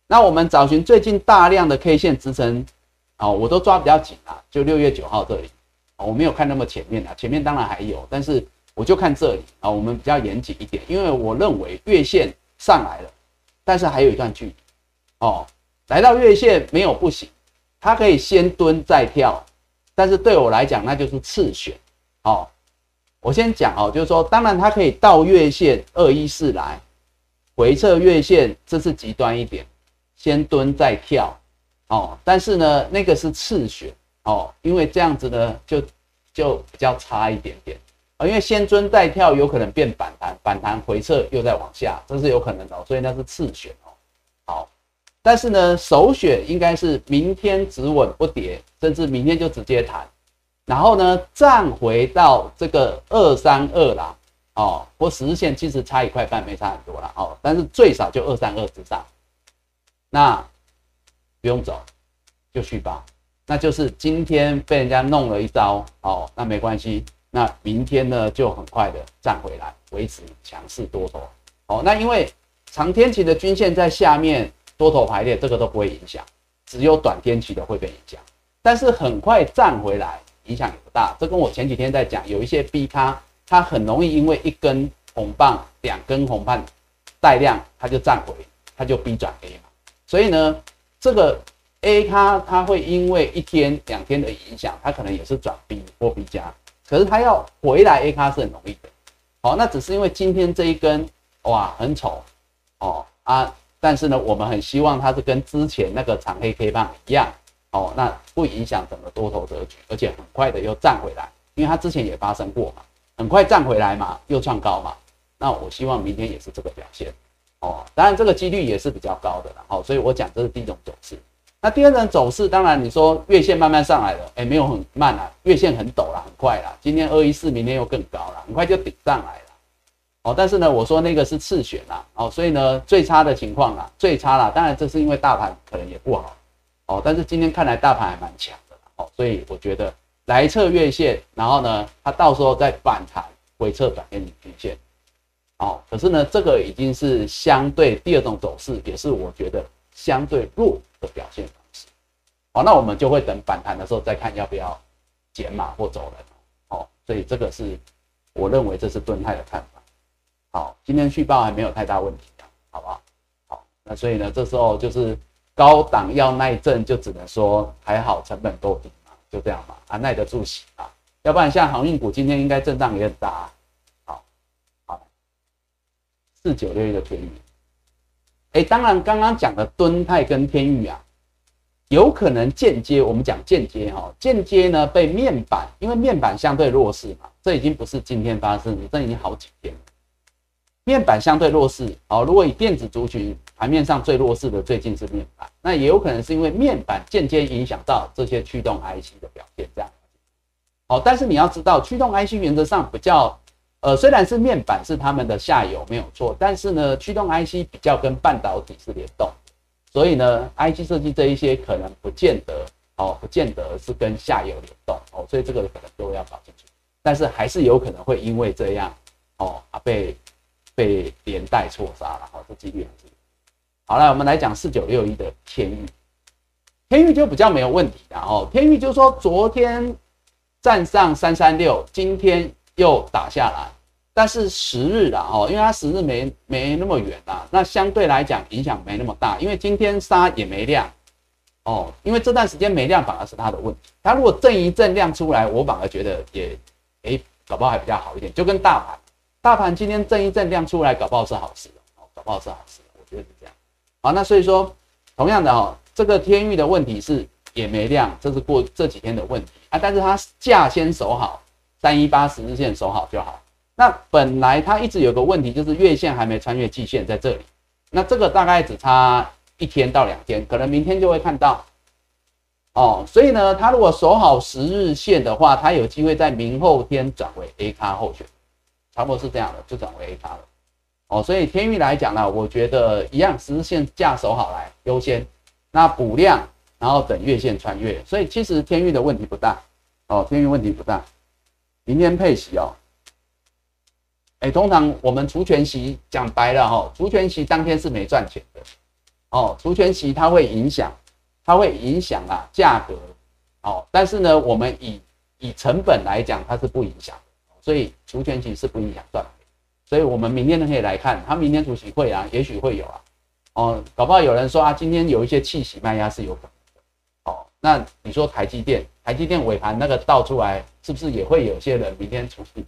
那我们找寻最近大量的 K 线支撑，哦，我都抓比较紧啊，就六月九号这里，我没有看那么前面的，前面当然还有，但是我就看这里啊，我们比较严谨一点，因为我认为月线。上来了，但是还有一段距离哦。来到月线没有不行，它可以先蹲再跳，但是对我来讲那就是次选哦。我先讲哦，就是说，当然它可以到月线二一四来回撤月线，这是极端一点，先蹲再跳哦。但是呢，那个是次选哦，因为这样子呢就就比较差一点点。啊，因为先蹲再跳有可能变反弹，反弹回撤又再往下，这是有可能的，所以那是次选哦。好，但是呢，首选应该是明天止稳不跌，甚至明天就直接弹，然后呢站回到这个二三二啦，哦，或十日线其实差一块半，没差很多了哦，但是最少就二三二之上，那不用走就续吧，那就是今天被人家弄了一招哦，那没关系。那明天呢，就很快的站回来，维持强势多头。哦，那因为长天期的均线在下面，多头排列这个都不会影响，只有短天期的会被影响。但是很快站回来，影响也不大。这跟我前几天在讲，有一些 B 咖，它很容易因为一根红棒、两根红棒带量，它就站回，它就 B 转 A 嘛。所以呢，这个 A 咖它会因为一天、两天的影响，它可能也是转 B 或 B 加。可是它要回来 A 卡是很容易的，好，那只是因为今天这一根哇很丑哦啊，但是呢，我们很希望它是跟之前那个长黑 K 棒一样哦，那不影响整个多头格局，而且很快的又站回来，因为它之前也发生过嘛，很快站回来嘛，又创高嘛，那我希望明天也是这个表现哦，当然这个几率也是比较高的了，好，所以我讲这是第一种走势。那第二种走势，当然你说月线慢慢上来了，哎，没有很慢啦，月线很陡了，很快啦。今天二一四，明天又更高了，很快就顶上来了。哦，但是呢，我说那个是次选啦，哦，所以呢，最差的情况啊，最差啦，当然这是因为大盘可能也不好，哦，但是今天看来大盘还蛮强的，哦，所以我觉得来测月线，然后呢，它到时候再反弹回测短线均线。哦，可是呢，这个已经是相对第二种走势，也是我觉得相对弱的表现方式。好，那我们就会等反弹的时候再看要不要减码或走人。哦，所以这个是我认为这是盾泰的看法。好，今天续报还没有太大问题的，好不好？好，那所以呢，这时候就是高档要耐震，就只能说还好成本够低嘛，就这样嘛，啊耐得住洗啊，要不然像航运股今天应该震荡也很大。好，好四九六一的天宇，哎，当然刚刚讲的敦泰跟天宇啊，有可能间接，我们讲间接哈，间接呢被面板，因为面板相对弱势嘛，这已经不是今天发生的，这已经好几天了。面板相对弱势，好，如果以电子族群盘面上最弱势的，最近是面板，那也有可能是因为面板间接影响到这些驱动 IC 的表现，这样。好，但是你要知道，驱动 IC 原则上比较。呃，虽然是面板是他们的下游没有错，但是呢，驱动 IC 比较跟半导体是联动，所以呢，IC 设计这一些可能不见得哦，不见得是跟下游联动哦，所以这个可能都要搞清楚。但是还是有可能会因为这样哦啊被被连带错杀了，好，这几率很低。好了，我们来讲四九六一的天域，天域就比较没有问题的哦，天域就是说昨天站上三三六，今天。又打下来，但是十日啦，哦，因为它十日没没那么远啦，那相对来讲影响没那么大，因为今天杀也没量，哦，因为这段时间没量反而是它的问题。它如果震一震量出来，我反而觉得也，哎，搞不好还比较好一点，就跟大盘，大盘今天震一震量出来，搞不好是好事哦，搞不好是好事，好，那所以说，同样的哦，这个天域的问题是也没量，这是过这几天的问题啊，但是它价先守好。三一八十日线守好就好。那本来它一直有个问题，就是月线还没穿越季线在这里。那这个大概只差一天到两天，可能明天就会看到。哦，所以呢，它如果守好十日线的话，它有机会在明后天转为 A 卡候选，差不多是这样的，就转为 A 卡了。哦，所以天域来讲呢，我觉得一样，十日线架守好来优先，那补量，然后等月线穿越。所以其实天域的问题不大。哦，天域问题不大。明天配息哦，哎，通常我们除权息讲白了哈，除权息当天是没赚钱的哦，除权息它会影响，它会影响啊价格哦，但是呢，我们以以成本来讲，它是不影响，所以除权息是不影响赚所以我们明天呢可以来看，它明天主席会啊，也许会有啊，哦，搞不好有人说啊，今天有一些气息卖压是有可能的，哦，那你说台积电？台积电尾盘那个倒出来，是不是也会有些人明天出息，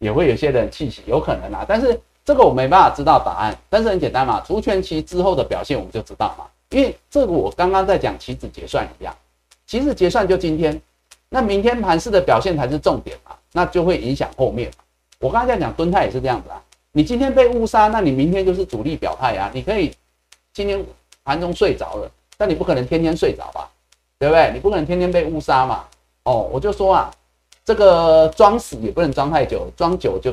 也会有些人气息，有可能啊。但是这个我没办法知道答案。但是很简单嘛，除权期之后的表现我们就知道嘛。因为这个我刚刚在讲期指结算一样，期指结算就今天，那明天盘市的表现才是重点嘛，那就会影响后面。我刚才在讲蹲泰也是这样子啊，你今天被误杀，那你明天就是主力表态啊。你可以今天盘中睡着了，但你不可能天天睡着吧？对不对？你不可能天天被误杀嘛。哦，我就说啊，这个装死也不能装太久，装久就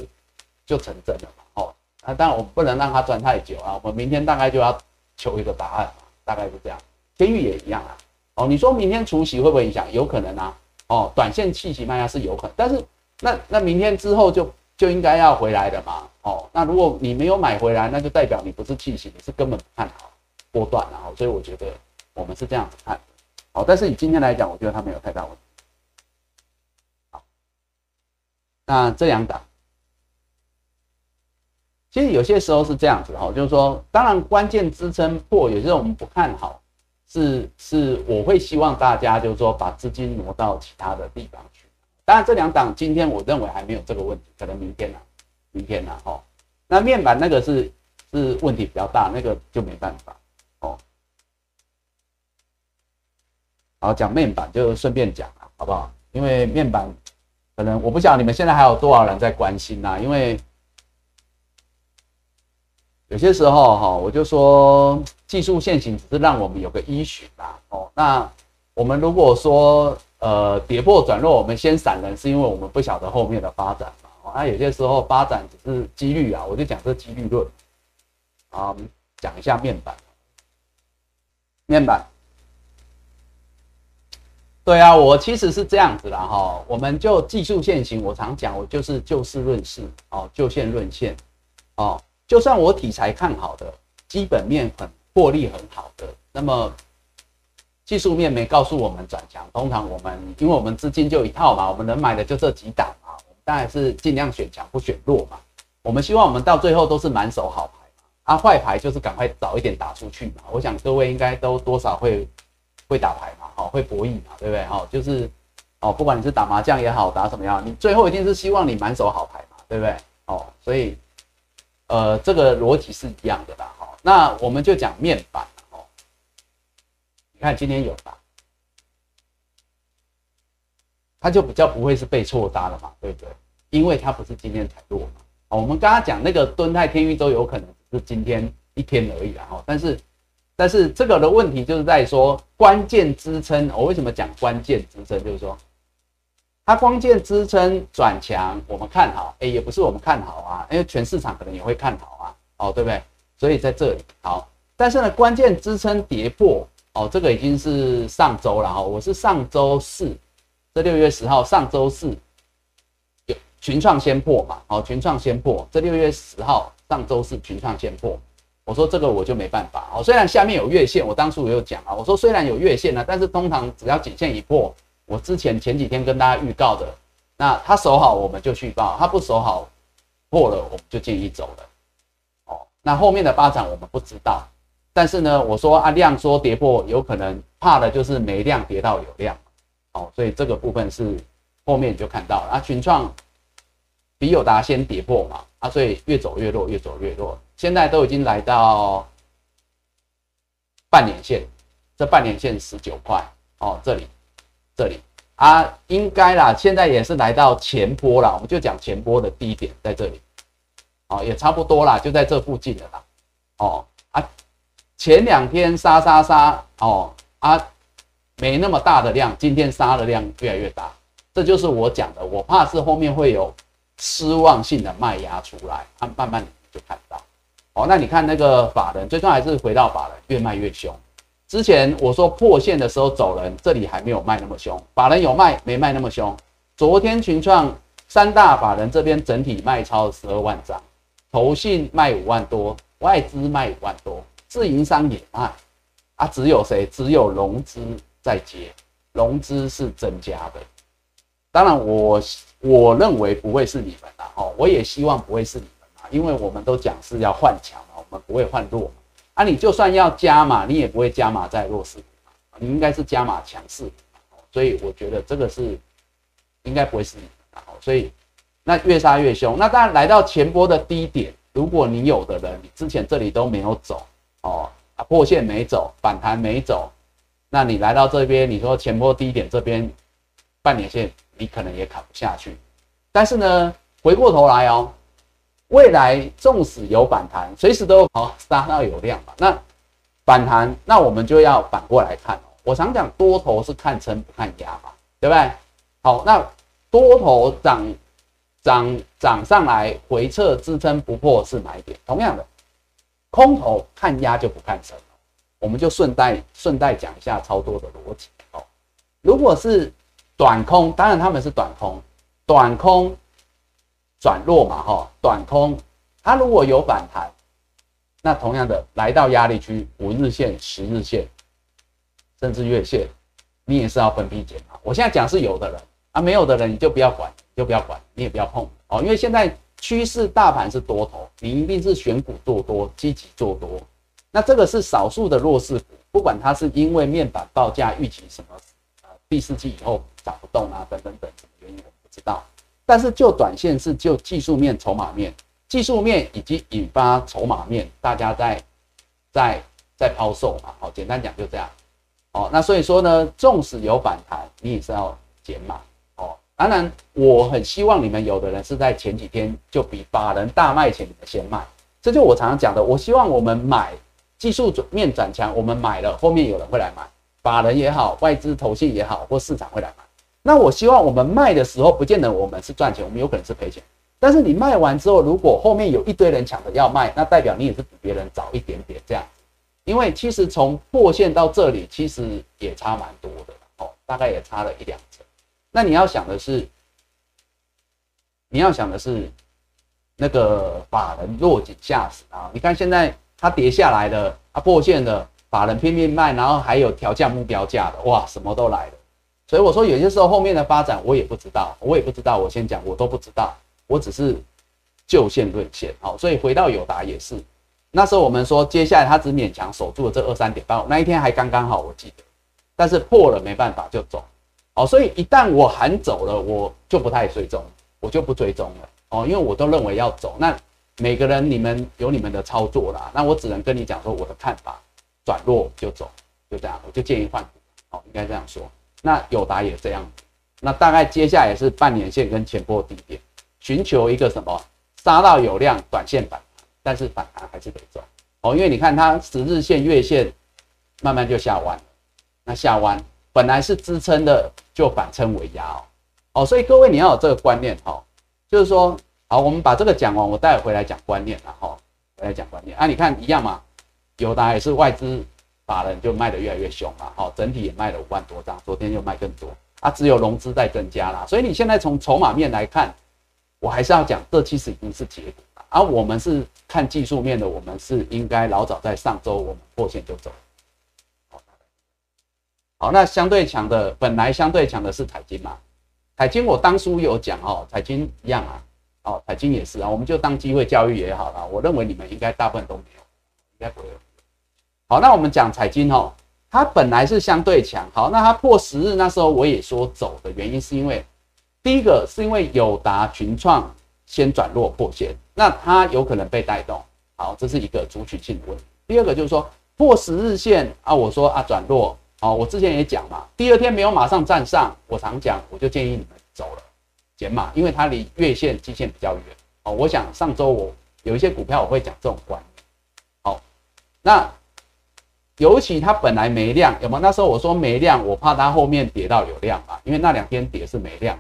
就成真了嘛。哦，啊，当然我不能让它装太久啊。我们明天大概就要求一个答案嘛，大概是这样。天域也一样啊。哦，你说明天除夕会不会影响？有可能啊。哦，短线气息卖压是有可能，但是那那明天之后就就应该要回来的嘛。哦，那如果你没有买回来，那就代表你不是气息，你是根本不看好波段啊。所以我觉得我们是这样子看。好，但是以今天来讲，我觉得它没有太大问题。好，那这两档，其实有些时候是这样子哈，就是说，当然关键支撑破，有些我们不看好，是是，我会希望大家就是说把资金挪到其他的地方去。当然这两档今天我认为还没有这个问题，可能明天呢，明天呢，哈，那面板那个是是问题比较大，那个就没办法哦。好，讲面板就顺便讲了，好不好？因为面板可能我不晓得你们现在还有多少人在关心呐？因为有些时候哈，我就说技术线型只是让我们有个依循啦。哦，那我们如果说呃跌破转弱，我们先闪人，是因为我们不晓得后面的发展嘛。那有些时候发展只是几率啊，我就讲这几率论。啊，讲一下面板，面板。对啊，我其实是这样子啦哈，我们就技术线型，我常讲我就是就事论事哦，就线论线哦，就算我题材看好的，基本面很获利很好的，那么技术面没告诉我们转强，通常我们因为我们资金就一套嘛，我们能买的就这几档嘛，我们当然是尽量选强不选弱嘛，我们希望我们到最后都是满手好牌嘛，啊坏牌就是赶快早一点打出去嘛，我想各位应该都多少会。会打牌嘛？好，会博弈嘛？对不对？好，就是哦，不管你是打麻将也好，打什么样，你最后一定是希望你满手好牌嘛？对不对？哦，所以呃，这个逻辑是一样的啦。好，那我们就讲面板。看今天有吧？它就比较不会是被错搭了嘛？对不对？因为它不是今天才弱嘛。哦，我们刚刚讲那个敦泰天域都有可能只是今天一天而已啦。哦，但是。但是这个的问题就是在说关键支撑，我为什么讲关键支撑？就是说它关键支撑转强，我们看好，哎，也不是我们看好啊，因为全市场可能也会看好啊，哦，对不对？所以在这里好，但是呢，关键支撑跌破，哦，这个已经是上周了哈，我是上周四，这六月十号，上周四有群创先破嘛，哦，群创先破，这六月十号，上周四群创先破。我说这个我就没办法哦，虽然下面有月线，我当初也有讲啊，我说虽然有月线呢，但是通常只要颈线一破，我之前前几天跟大家预告的，那它守好我们就去报，它不守好破了我们就建议走了。哦，那后面的发展我们不知道，但是呢，我说啊量缩跌破有可能怕的就是没量跌到有量，哦，所以这个部分是后面就看到了。啊，群创比友达先跌破嘛，啊，所以越走越弱，越走越弱。现在都已经来到半年线，这半年线十九块。哦，这里这里。啊，应该啦，现在也是来到前波了，我们就讲前波的低点在这里，哦，也差不多啦，就在这附近的啦，哦，前两天杀杀杀哦啊，没那么大的量，今天杀的量越来越大，这就是我讲的，我怕是后面会有失望性的卖压出来，啊，慢慢就看到。哦，那你看那个法人，最终还是回到法人越卖越凶。之前我说破线的时候走人，这里还没有卖那么凶，法人有卖没卖那么凶。昨天群创三大法人这边整体卖超十二万张，投信卖五万多，外资卖五万多，自营商也卖啊，只有谁？只有融资在接，融资是增加的。当然我我认为不会是你们啦，哦，我也希望不会是你。因为我们都讲是要换强嘛，我们不会换弱嘛。啊，你就算要加码，你也不会加码在弱势股，你应该是加码强势股。所以我觉得这个是应该不会是你们的。所以那越杀越凶。那当然来到前波的低点，如果你有的人，你之前这里都没有走哦，破线没走，反弹没走，那你来到这边，你说前波低点这边半年线，你可能也砍不下去。但是呢，回过头来哦。未来纵使有反弹，随时都好杀到有量嘛。那反弹，那我们就要反过来看哦。我常讲多头是看撑不看压嘛，对不对？好，那多头涨涨涨上来回撤支撑不破是买点？同样的，空头看压就不看升我们就顺带顺带讲一下操作的逻辑哦。如果是短空，当然他们是短空，短空。转弱嘛，哈，短空，它如果有反弹，那同样的来到压力区，五日线、十日线，甚至月线，你也是要分批减嘛。我现在讲是有的人啊，没有的人你就不要管，就不要管，你也不要碰哦，因为现在趋势大盘是多头，你一定是选股做多，积极做多。那这个是少数的弱势股，不管它是因为面板报价预期什么，呃，第四季以后涨不动啊，等等等什么原因，我不知道。但是就短线是就技术面、筹码面、技术面以及引发筹码面，大家在在在抛售嘛？好，简单讲就这样。哦，那所以说呢，纵使有反弹，你也是要减码。当然我很希望你们有的人是在前几天就比法人大卖前你们先卖，这就我常常讲的。我希望我们买技术面转强，我们买了后面有人会来买，法人也好，外资投信也好，或市场会来买。那我希望我们卖的时候，不见得我们是赚钱，我们有可能是赔钱。但是你卖完之后，如果后面有一堆人抢着要卖，那代表你也是比别人早一点点这样。因为其实从破线到这里，其实也差蛮多的哦。大概也差了一两。那你要想的是，你要想的是那个法人落井下石啊！你看现在它跌下来了，它破线的，法人拼命卖，然后还有调降目标价的，哇，什么都来了。所以我说有些时候后面的发展我也不知道，我也不知道。我先讲，我都不知道，我只是就线论线。好，所以回到友达也是。那时候我们说，接下来他只勉强守住了这二三点半，那一天还刚刚好，我记得。但是破了没办法就走，哦，所以一旦我喊走了，我就不太追踪，我就不追踪了，哦，因为我都认为要走。那每个人你们有你们的操作啦，那我只能跟你讲说我的看法，转弱就走，就这样，我就建议换股，哦，应该这样说。那友达也这样，那大概接下来是半年线跟前波低点，寻求一个什么杀到有量短线反。但是反弹还是得走哦，因为你看它十日线、月线慢慢就下弯，那下弯本来是支撑的，就反撑为压哦。哦，所以各位你要有这个观念哈，就是说好，我们把这个讲完，我待会回来讲观念了哈，回来讲观念。啊，你看一样嘛，友达也是外资法人就卖的越来越凶嘛，好，整体也卖了五万多张，昨天又卖更多。啊，只有融资在增加啦，所以你现在从筹码面来看，我还是要讲，这其实已经是结果了。而我们是看技术面的，我们是应该老早在上周我们破线就走。好，那相对强的，本来相对强的是彩金嘛？彩金我当初有讲哦，彩金一样啊，哦，彩金也是啊，我们就当机会教育也好了。我认为你们应该大部分都没有，应该不会。好，那我们讲彩金哦，它本来是相对强，好，那它破十日那时候我也说走的原因是因为，第一个是因为友达群创。先转弱破线，那它有可能被带动。好，这是一个主取性的问题。第二个就是说破十日线啊，我说啊转弱，哦，我之前也讲嘛，第二天没有马上站上，我常讲，我就建议你们走了，减码，因为它离月线、季线比较远。哦，我想上周我有一些股票我会讲这种观念。好，那尤其它本来没量，有没有？那时候我说没量，我怕它后面跌到有量嘛，因为那两天跌是没量。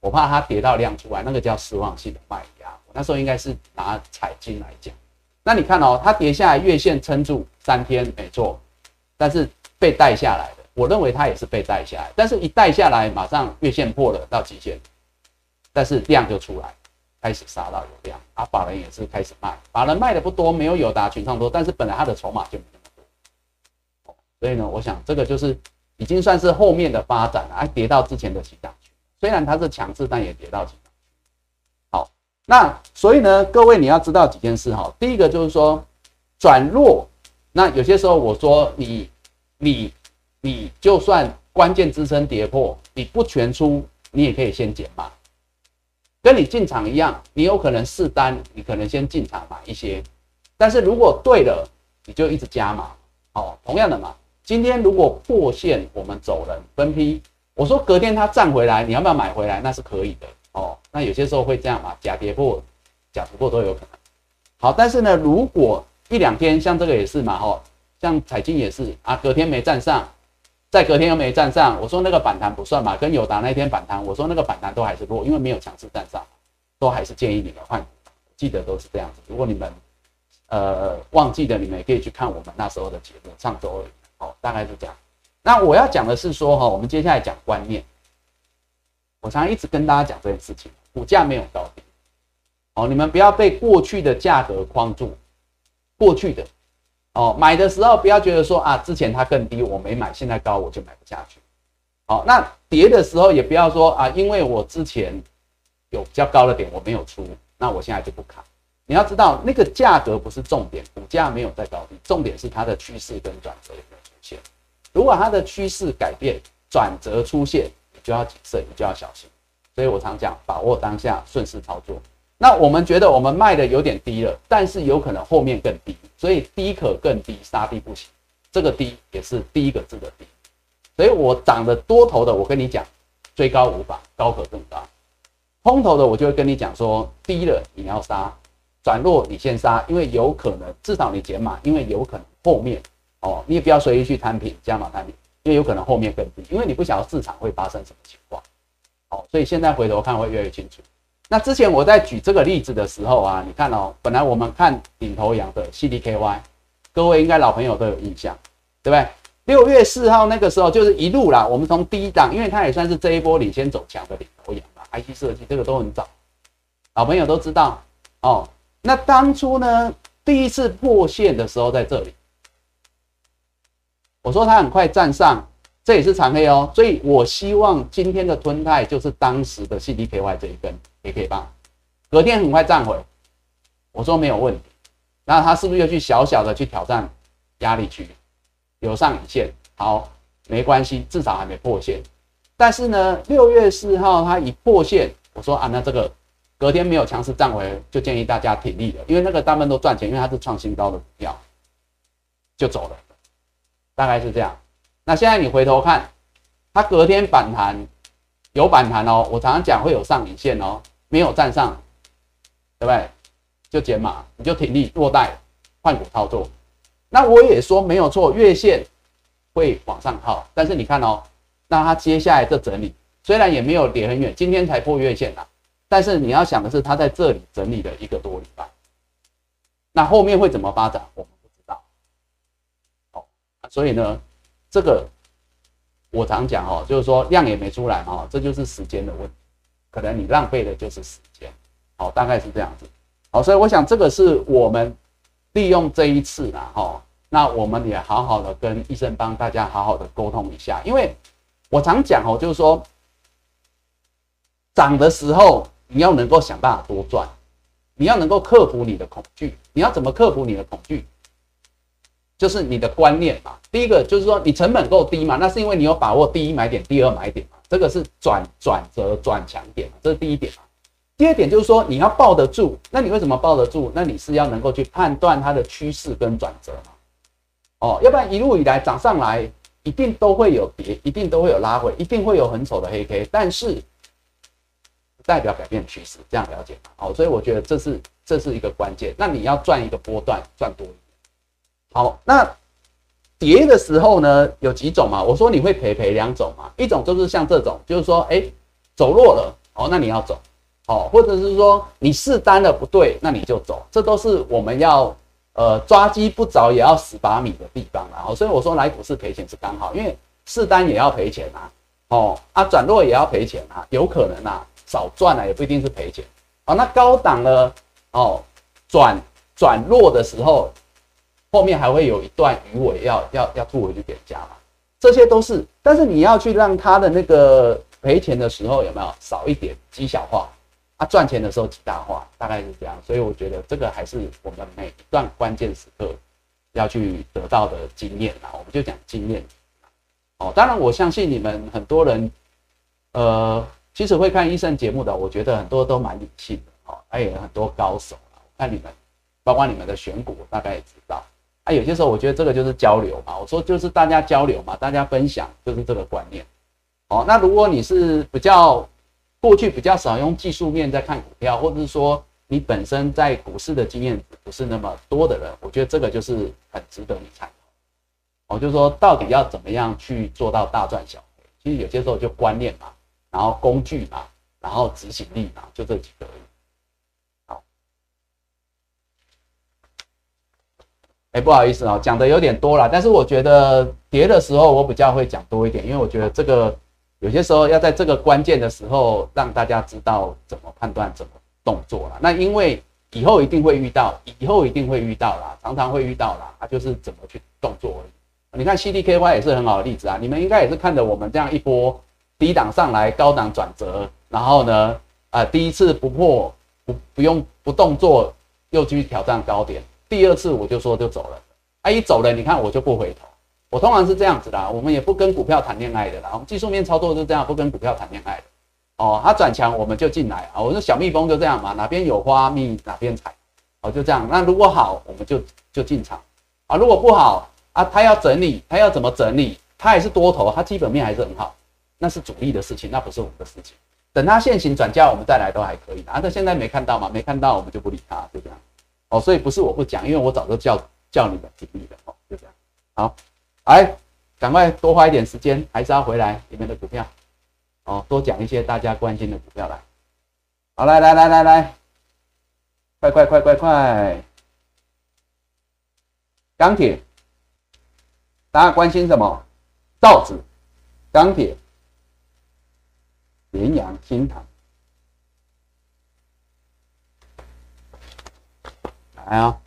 我怕它跌到量出来，那个叫失望性的卖压。我那时候应该是拿彩金来讲。那你看哦，它跌下来月线撑住三天，没错，但是被带下来的，我认为它也是被带下来。但是一带下来，马上月线破了到极限，但是量就出来，开始杀到有量，啊，法人也是开始卖，法人卖的不多，没有友达群创多，但是本来它的筹码就没那么多。所以呢，我想这个就是已经算是后面的发展了，啊，跌到之前的起涨。虽然它是强势，但也跌到几好，那所以呢，各位你要知道几件事哈。第一个就是说转弱，那有些时候我说你你你就算关键支撑跌破，你不全出，你也可以先减码，跟你进场一样，你有可能试单，你可能先进场买一些，但是如果对了，你就一直加嘛，哦，同样的嘛，今天如果破线，我们走人分批。我说隔天它站回来，你要不要买回来？那是可以的哦。那有些时候会这样嘛，假跌破、假突破都有可能。好，但是呢，如果一两天像这个也是嘛，哈，像彩金也是啊，隔天没站上，再隔天又没站上。我说那个反弹不算嘛，跟友达那天反弹，我说那个反弹都还是弱，因为没有强势站上，都还是建议你们换。记得都是这样子。如果你们呃忘记的，你们也可以去看我们那时候的节目，上周二哦，大概是这样。那我要讲的是说哈，我们接下来讲观念。我常常一直跟大家讲这件事情，股价没有高低，哦，你们不要被过去的价格框住。过去的，哦，买的时候不要觉得说啊，之前它更低，我没买，现在高我就买不下去。好，那跌的时候也不要说啊，因为我之前有比较高的点我没有出，那我现在就不卡。你要知道，那个价格不是重点，股价没有在高低，重点是它的趋势跟转折有没有出现。如果它的趋势改变、转折出现，你就要谨慎，你就要小心。所以我常讲，把握当下，顺势操作。那我们觉得我们卖的有点低了，但是有可能后面更低，所以低可更低，杀低不行。这个低也是第一个字的低。所以我涨的多头的，我跟你讲，追高无法，高可更高。空头的，我就会跟你讲说，低了你要杀，转弱你先杀，因为有可能至少你减码，因为有可能后面。哦，你也不要随意去摊平加码摊平，因为有可能后面更低，因为你不晓得市场会发生什么情况。好，所以现在回头看会越来越清楚。那之前我在举这个例子的时候啊，你看哦，本来我们看领头羊的 CDKY，各位应该老朋友都有印象，对不对？六月四号那个时候就是一路啦，我们从低档，因为它也算是这一波领先走强的领头羊嘛，IC 设计这个都很早，老朋友都知道哦。那当初呢，第一次破线的时候在这里，我说它很快站上，这也是长黑哦，所以我希望今天的吞泰就是当时的 CDKY 这一根 AK 棒，隔天很快站回，我说没有问题，那它是不是又去小小的去挑战压力区？有上影线，好，没关系，至少还没破线。但是呢，六月四号它一破线，我说啊，那这个隔天没有强势站回，就建议大家挺立了，因为那个大部分都赚钱，因为它是创新高的股票，就走了，大概是这样。那现在你回头看，它隔天反弹有反弹哦，我常常讲会有上影线哦，没有站上，对不对？就减码，你就挺立落袋换股操作。那我也说没有错，月线会往上靠，但是你看哦，那它接下来这整理虽然也没有跌很远，今天才破月线啦，但是你要想的是，它在这里整理了一个多礼拜，那后面会怎么发展，我们不知道。哦，所以呢，这个我常讲哦，就是说量也没出来哦，这就是时间的问题，可能你浪费的就是时间，好，大概是这样子。好，所以我想这个是我们。利用这一次啦，哈，那我们也好好的跟医生帮大家好好的沟通一下，因为我常讲哦，就是说涨的时候你要能够想办法多赚，你要能够克服你的恐惧，你要怎么克服你的恐惧？就是你的观念嘛。第一个就是说你成本够低嘛，那是因为你有把握第一买点、第二买点嘛，这个是转转折转强点嘛，这是第一点嘛。第二点就是说，你要抱得住，那你为什么抱得住？那你是要能够去判断它的趋势跟转折嘛？哦，要不然一路以来涨上来，一定都会有跌，一定都会有拉回，一定会有很丑的黑 K，但是代表改变趋势，这样了解吗？哦，所以我觉得这是这是一个关键。那你要赚一个波段，赚多。好，那跌的时候呢，有几种嘛？我说你会赔赔两种嘛，一种就是像这种，就是说，哎，走弱了，哦，那你要走。哦，或者是说你试单了不对，那你就走，这都是我们要呃抓鸡不着也要死把米的地方啦。哦，所以我说来股市赔钱是刚好，因为试单也要赔钱啊，哦啊转弱也要赔钱啊，有可能啊少赚了也不一定是赔钱。哦，那高档呢？哦转转弱的时候，后面还会有一段鱼尾要要要吐回去点家嘛，这些都是，但是你要去让他的那个赔钱的时候有没有少一点极小化？他赚钱的时候极大化，大概是这样，所以我觉得这个还是我们每一段关键时刻要去得到的经验啊。我们就讲经验哦。当然，我相信你们很多人，呃，其实会看医生节目的，我觉得很多都蛮理性的哦。还有很多高手啊，我看你们，包括你们的选股，大概也知道。啊，有些时候我觉得这个就是交流嘛。我说就是大家交流嘛，大家分享就是这个观念。哦，那如果你是比较。过去比较少用技术面在看股票，或者是说你本身在股市的经验不是那么多的人，我觉得这个就是很值得你参考。哦，就说到底要怎么样去做到大赚小赔？其实有些时候就观念嘛，然后工具嘛，然后执行力嘛，就这几个而已。不好意思啊，讲的有点多了，但是我觉得跌的时候我比较会讲多一点，因为我觉得这个。有些时候要在这个关键的时候让大家知道怎么判断、怎么动作了。那因为以后一定会遇到，以后一定会遇到啦，常常会遇到啦。它就是怎么去动作而已。你看 CDKY 也是很好的例子啊。你们应该也是看着我们这样一波低档上来，高档转折，然后呢，啊，第一次不破不不用不动作又继续挑战高点，第二次我就说就走了。啊，一走了，你看我就不回头。我通常是这样子的，我们也不跟股票谈恋爱的啦。我们技术面操作是这样，不跟股票谈恋爱的。哦，它转强我们就进来啊。我说小蜜蜂就这样嘛，哪边有花蜜哪边采，哦就这样。那如果好，我们就就进场啊。如果不好啊，它要整理，它要怎么整理？它还是多头，它基本面还是很好，那是主力的事情，那不是我们的事情。等它现行转价，我们再来都还可以。啊，它现在没看到嘛？没看到，我们就不理它，就这样。哦，所以不是我不讲，因为我早就叫叫你们听力的哦，就这样。好。来，赶快多花一点时间，还是要回来里面的股票，哦，多讲一些大家关心的股票来。好，来来来来来，快快快快快！钢铁，大家关心什么？造纸、钢铁、联阳、新塘。来啊！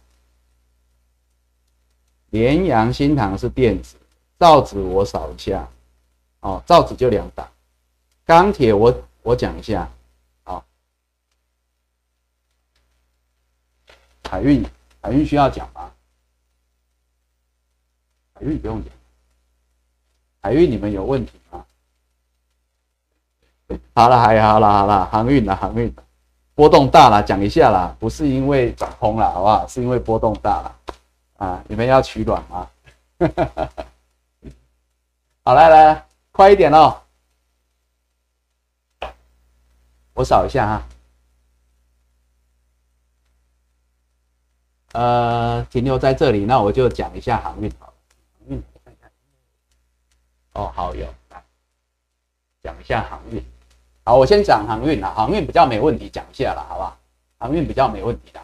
联阳、新塘是电子，造纸我扫一下。哦，造纸就两档，钢铁我我讲一下。好，海运，海运需要讲吗？海运不用讲。海运你们有问题吗？好了，还好了，好了，航运了，航运波动大了，讲一下啦，不是因为涨空了，好不好？是因为波动大了啊！你们要取暖吗？好，来来，快一点哦！我扫一下啊。呃，停留在这里，那我就讲一下航运好了。航运。哦，好有来讲一下航运。好，我先讲航运啊，航运比较没问题，讲一下了，好不好？航运比较没问题的，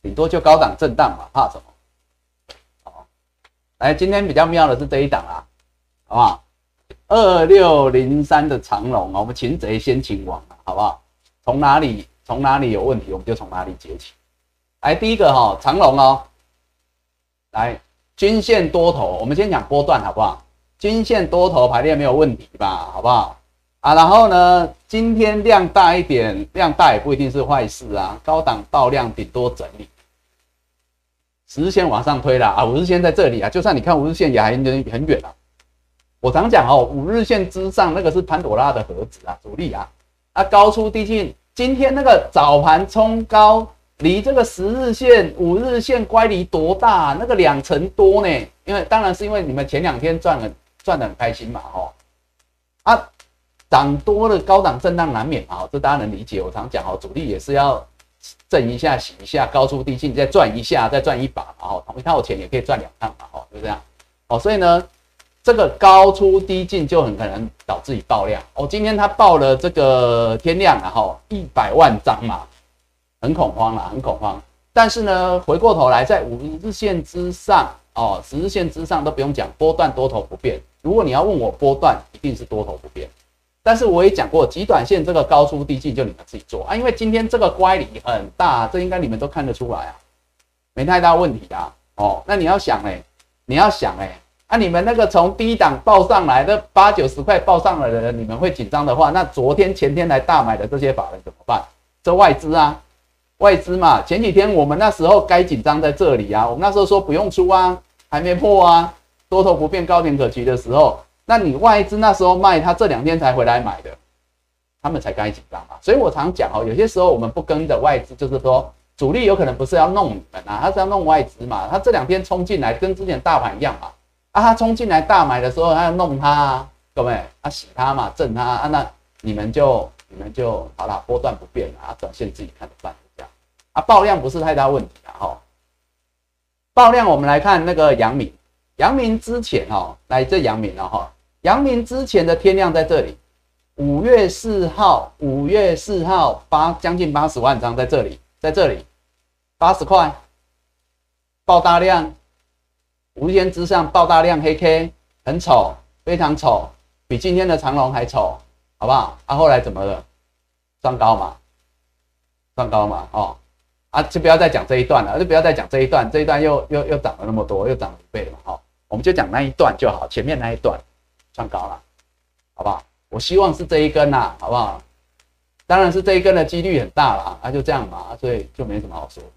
顶多就高档震荡嘛，怕什么？好，来，今天比较妙的是这一档啊，好不好？二六零三的长龙啊，我们擒贼先擒王啊，好不好？从哪里从哪里有问题，我们就从哪里解起。来，第一个哈，长龙哦，来均线多头，我们先讲波段好不好？均线多头排列没有问题吧？好不好？啊，然后呢，今天量大一点，量大也不一定是坏事啊。高档爆量，顶多整理，十日线往上推了啊，五日线在这里啊，就算你看五日线也还很很远啊。我常讲哦，五日线之上那个是潘多拉的盒子啊，主力啊，啊高出低进，今天那个早盘冲高，离这个十日线、五日线乖离多大？那个两成多呢？因为当然是因为你们前两天赚了。赚的很开心嘛，吼啊，涨多了高档震荡难免啊，这大家能理解。我常讲哦，主力也是要震一下、洗一下，高出低进，再赚一下，再赚一把嘛，吼，同一套钱也可以赚两趟嘛，吼，就这样。哦，所以呢，这个高出低进就很可能导致你爆量。哦，今天他爆了这个天量，然后一百万张嘛，很恐慌了，很恐慌。但是呢，回过头来，在五日线之上，哦，十日线之上都不用讲，波段多头不变。如果你要问我波段，一定是多头不变。但是我也讲过，极短线这个高出低进就你们自己做啊，因为今天这个乖离很大，这应该你们都看得出来啊，没太大问题的哦。那你要想哎，你要想哎，啊你们那个从低档报上来的八九十块报上来的人，你们会紧张的话，那昨天前天来大买的这些法人怎么办？这外资啊，外资嘛，前几天我们那时候该紧张在这里啊，我们那时候说不用出啊，还没破啊。多头不变，高点可及的时候，那你外资那时候卖，他这两天才回来买的，他们才该紧张嘛。所以我常讲哦，有些时候我们不跟着外资，就是说主力有可能不是要弄你们啊，他是要弄外资嘛。他这两天冲进来，跟之前大盘一样嘛。啊，他冲进来大买的时候，他要弄他，啊，各位，他洗他嘛，震他啊，那你们就你们就好了，波段不变啊，短线自己看着办，这样啊，爆量不是太大问题啊，哈。爆量我们来看那个阳明。阳明之前哦，来这阳明了哈。阳明之前的天量在这里，五月四号，五月四号八将近八十万张在这里，在这里八十块爆大量，无限之上爆大量黑 K 很丑，非常丑，比今天的长龙还丑，好不好？啊，后来怎么了？上高嘛，上高嘛，哦，啊，就不要再讲这一段了，就不要再讲这一段，这一段又又又涨了那么多，又涨了一倍了嘛，哈。我们就讲那一段就好，前面那一段算高了，好不好？我希望是这一根呐，好不好？当然是这一根的几率很大了，那就这样嘛，所以就没什么好说的。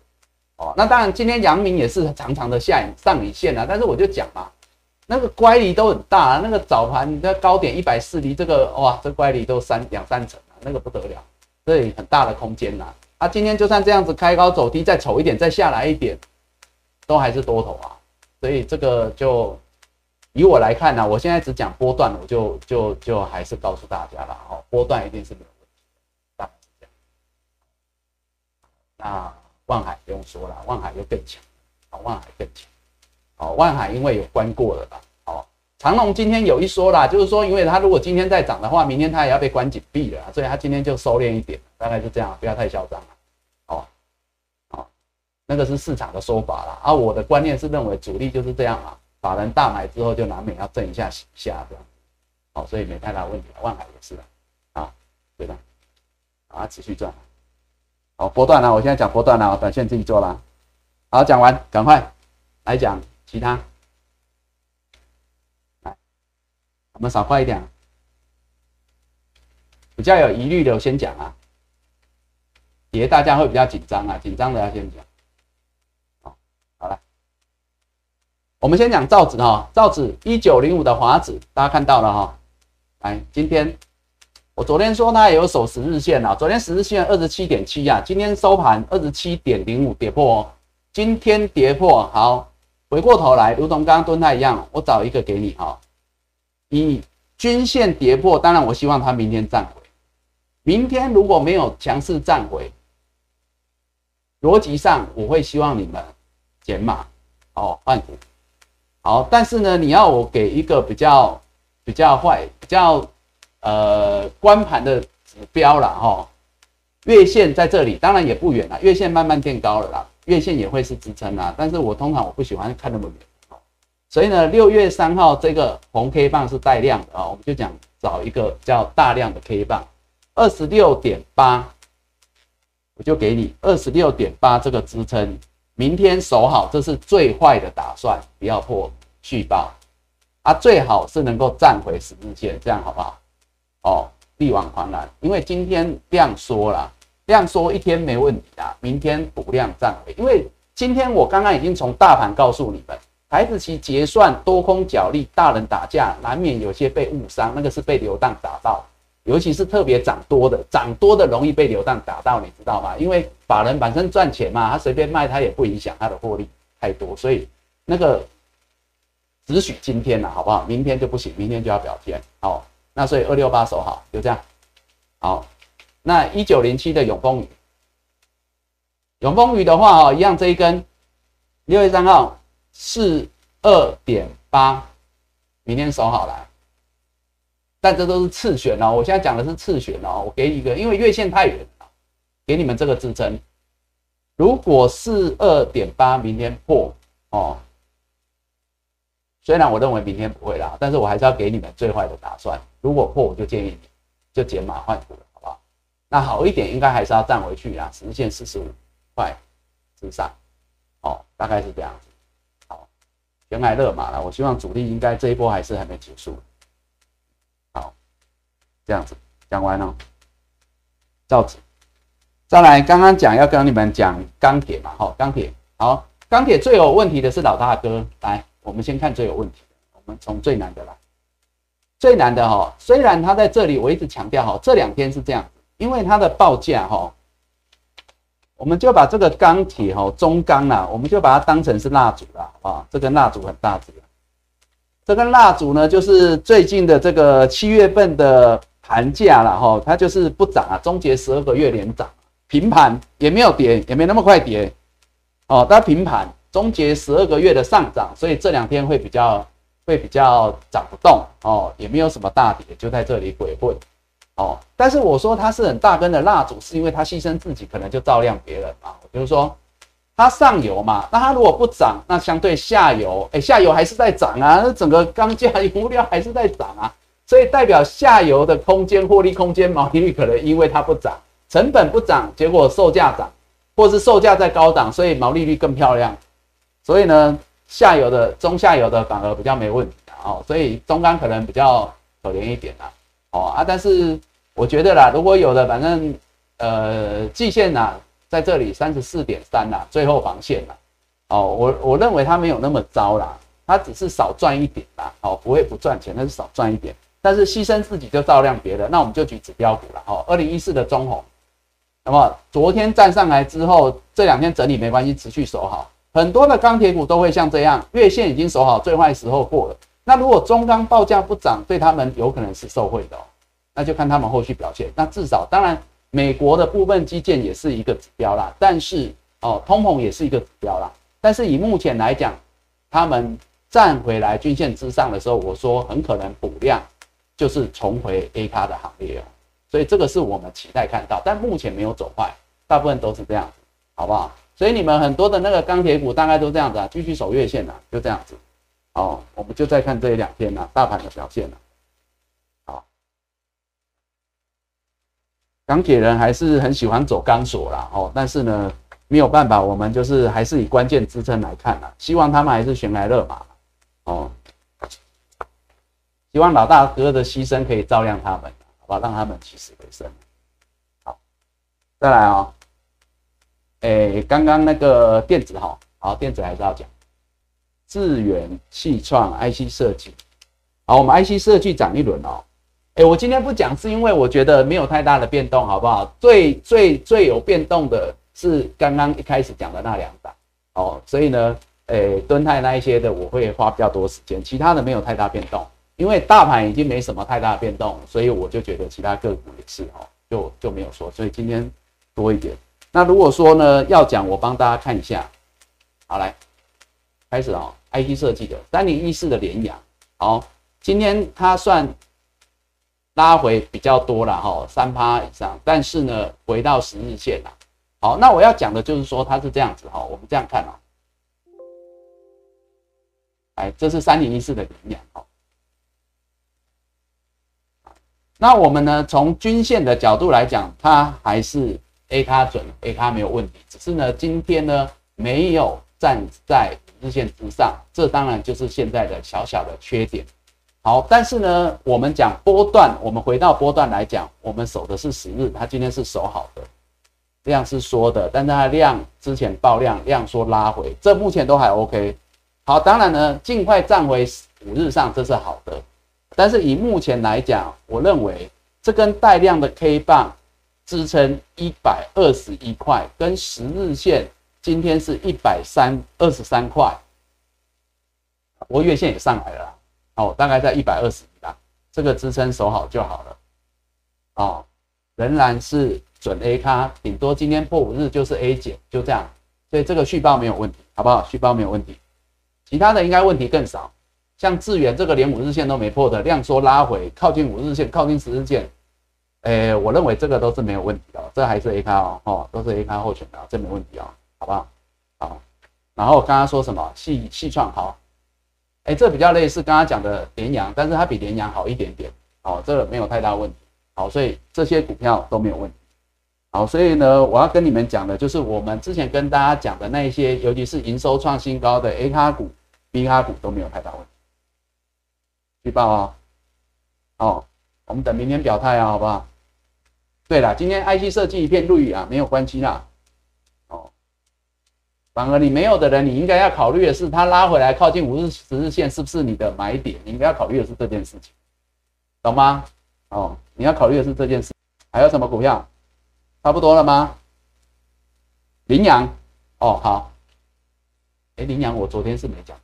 哦，那当然今天阳明也是长长的下上影线啊，但是我就讲嘛，那个乖离都很大，啊那个早盘的高点一百四离这个哇，这乖离都三两三成啊，那个不得了，所以很大的空间呐。啊，今天就算这样子开高走低，再丑一点，再下来一点，都还是多头啊。所以这个就以我来看呢，我现在只讲波段，我就就就还是告诉大家了哦，波段一定是没有问题的，大这样。那万海不用说了，万海又更强，哦，万海更强，哦，万海因为有关过了吧，哦，长隆今天有一说啦，就是说，因为它如果今天再涨的话，明天它也要被关紧闭了，所以它今天就收敛一点，大概是这样，不要太嚣张。那个是市场的说法啦，啊，我的观念是认为主力就是这样啊，法人大买之后就难免要震一下下这样，好，所以没太大问题。万海也是的，啊，对吧？啊，持续赚，好，波段了，我现在讲波段了，短线自己做了，好，讲完，赶快来讲其他，来，我们少快一点，比较有疑虑的我先讲啊，别大家会比较紧张啊，紧张的要先讲。我们先讲造纸哈，造纸一九零五的华纸，大家看到了哈。来，今天我昨天说它也有守十日线啊，昨天十日线二十七点七呀，今天收盘二十七点零五跌破哦。今天跌破，好，回过头来，如同刚刚蹲泰一样，我找一个给你哈。以均线跌破，当然我希望它明天站回。明天如果没有强势站回，逻辑上我会希望你们减码哦，换股。好，但是呢，你要我给一个比较比较坏、比较呃关盘的指标了哈。月线在这里，当然也不远了，月线慢慢变高了啦，月线也会是支撑啦。但是我通常我不喜欢看那么远，所以呢，六月三号这个红 K 棒是带量的啊，我们就讲找一个叫大量的 K 棒，二十六点八，我就给你二十六点八这个支撑。明天守好，这是最坏的打算，不要破续报啊，最好是能够站回十日线，这样好不好？哦，力挽狂澜，因为今天量缩了，量缩一天没问题啊，明天补量站回，因为今天我刚刚已经从大盘告诉你们，台子期结算多空角力，大人打架，难免有些被误伤，那个是被流荡打到。尤其是特别涨多的，涨多的容易被流弹打到，你知道吗？因为法人本身赚钱嘛，他随便卖，他也不影响他的获利太多，所以那个只许今天了，好不好？明天就不行，明天就要表现。好，那所以二六八守好，就这样。好，那一九零七的永丰雨，永丰雨的话，哦，一样这一根六月三号四二点八，明天守好了。但这都是次选哦，我现在讲的是次选哦。我给一个，因为月线太远了，给你们这个支撑。如果四二点八明天破哦，虽然我认为明天不会啦，但是我还是要给你们最坏的打算。如果破，我就建议你就减码换股，好不好？那好一点，应该还是要站回去啊，实现四十五块之上哦，大概是这样子。好，原来热马了，我希望主力应该这一波还是还没结束。这样子讲完了，造纸，再来刚刚讲要跟你们讲钢铁嘛，好，钢铁。好，钢铁最有问题的是老大哥，来，我们先看最有问题的，我们从最难的来，最难的哈，虽然他在这里，我一直强调哈，这两天是这样，因为它的报价哈，我们就把这个钢铁哈，中钢啊，我们就把它当成是蜡烛了，啊，这根蜡烛很大只，这根蜡烛呢，就是最近的这个七月份的。盘价了哈，它就是不涨啊，终结十二个月连涨，平盘也没有跌，也没那么快跌，哦，它平盘，终结十二个月的上涨，所以这两天会比较会比较涨不动哦，也没有什么大跌，就在这里鬼混哦。但是我说它是很大根的蜡烛，是因为它牺牲自己，可能就照亮别人嘛。比如说它上游嘛，那它如果不涨，那相对下游，哎，下游还是在涨啊，那整个钢价、物料还是在涨啊。所以代表下游的空间、获利空间、毛利率可能因为它不涨，成本不涨，结果售价涨，或是售价在高档，所以毛利率更漂亮。所以呢，下游的、中下游的反而比较没问题哦。所以中钢可能比较可怜一点啦。哦啊，但是我觉得啦，如果有的，反正呃，季线呐在这里三十四点三啦，最后防线啦。哦，我我认为它没有那么糟啦，它只是少赚一点啦。哦，不会不赚钱，但是少赚一点。但是牺牲自己就照亮别人，那我们就举指标股了哈。二零一四的中红，那么昨天站上来之后，这两天整理没关系，持续守好。很多的钢铁股都会像这样，月线已经守好，最坏时候过了。那如果中钢报价不涨，对他们有可能是受惠的，哦那就看他们后续表现。那至少，当然美国的部分基建也是一个指标啦，但是哦，通膨也是一个指标啦。但是以目前来讲，他们站回来均线之上的时候，我说很可能补量。就是重回 A 卡的行列哦，所以这个是我们期待看到，但目前没有走坏，大部分都是这样子，好不好？所以你们很多的那个钢铁股大概都这样子啊，继续守月线啊，就这样子，哦，我们就再看这一两天呢，大盘的表现了。好，钢铁人还是很喜欢走钢索啦，哦，但是呢，没有办法，我们就是还是以关键支撑来看啦，希望他们还是悬来勒马，哦，希望老大哥的牺牲可以照亮他们，好吧，让他们起死回生。好，再来啊，哎，刚刚那个电子哈，好，电子还是要讲。智远、气创、IC 设计，好，我们 IC 设计涨一轮哦。哎，我今天不讲，是因为我觉得没有太大的变动，好不好？最最最有变动的是刚刚一开始讲的那两档哦，所以呢，哎，敦泰那一些的我会花比较多时间，其他的没有太大变动，因为大盘已经没什么太大变动，所以我就觉得其他个股也是哦，就就没有说，所以今天多一点。那如果说呢要讲，我帮大家看一下，好来，开始哦。IT 设计的三零一四的联阳，好，今天它算拉回比较多了哈，三趴以上，但是呢，回到十日线了。好，那我要讲的就是说它是这样子哈，我们这样看哦，哎，这是三零一四的联阳哈。那我们呢，从均线的角度来讲，它还是 A 卡准，A 卡没有问题，只是呢，今天呢没有站在。日线之上，这当然就是现在的小小的缺点。好，但是呢，我们讲波段，我们回到波段来讲，我们守的是十日，它今天是守好的，量是说的，但是它量之前爆量，量说拉回，这目前都还 OK。好，当然呢，尽快站回五日上，这是好的。但是以目前来讲，我认为这根带量的 K 棒支撑一百二十一块，跟十日线。今天是一百三二十三块，不过月线也上来了，哦，大概在一百二十一啦，这个支撑守好就好了，哦，仍然是准 A 咖，顶多今天破五日就是 A 减，就这样，所以这个续报没有问题，好不好？续报没有问题，其他的应该问题更少，像智远这个连五日线都没破的，量缩拉回，靠近五日线，靠近十日线，诶，我认为这个都是没有问题的，这还是 A 咖哦，哦，都是 A 咖候选的，这没问题哦。好不好？好，然后刚刚说什么细细创好，哎，这比较类似刚刚讲的联阳，但是它比联阳好一点点，好，这个没有太大问题，好，所以这些股票都没有问题，好，所以呢，我要跟你们讲的就是我们之前跟大家讲的那一些，尤其是营收创新高的 A 卡股、B 卡股都没有太大问题，预报啊哦，我们等明天表态啊，好不好？对了，今天 IC 设计一片绿啊，没有关系啦。哦反而你没有的人，你应该要考虑的是，它拉回来靠近五日、十日线是不是你的买点？你应该要考虑的是这件事情，懂吗？哦，你要考虑的是这件事。还有什么股票？差不多了吗？羚羊，哦，好。哎，羚羊我昨天是没讲。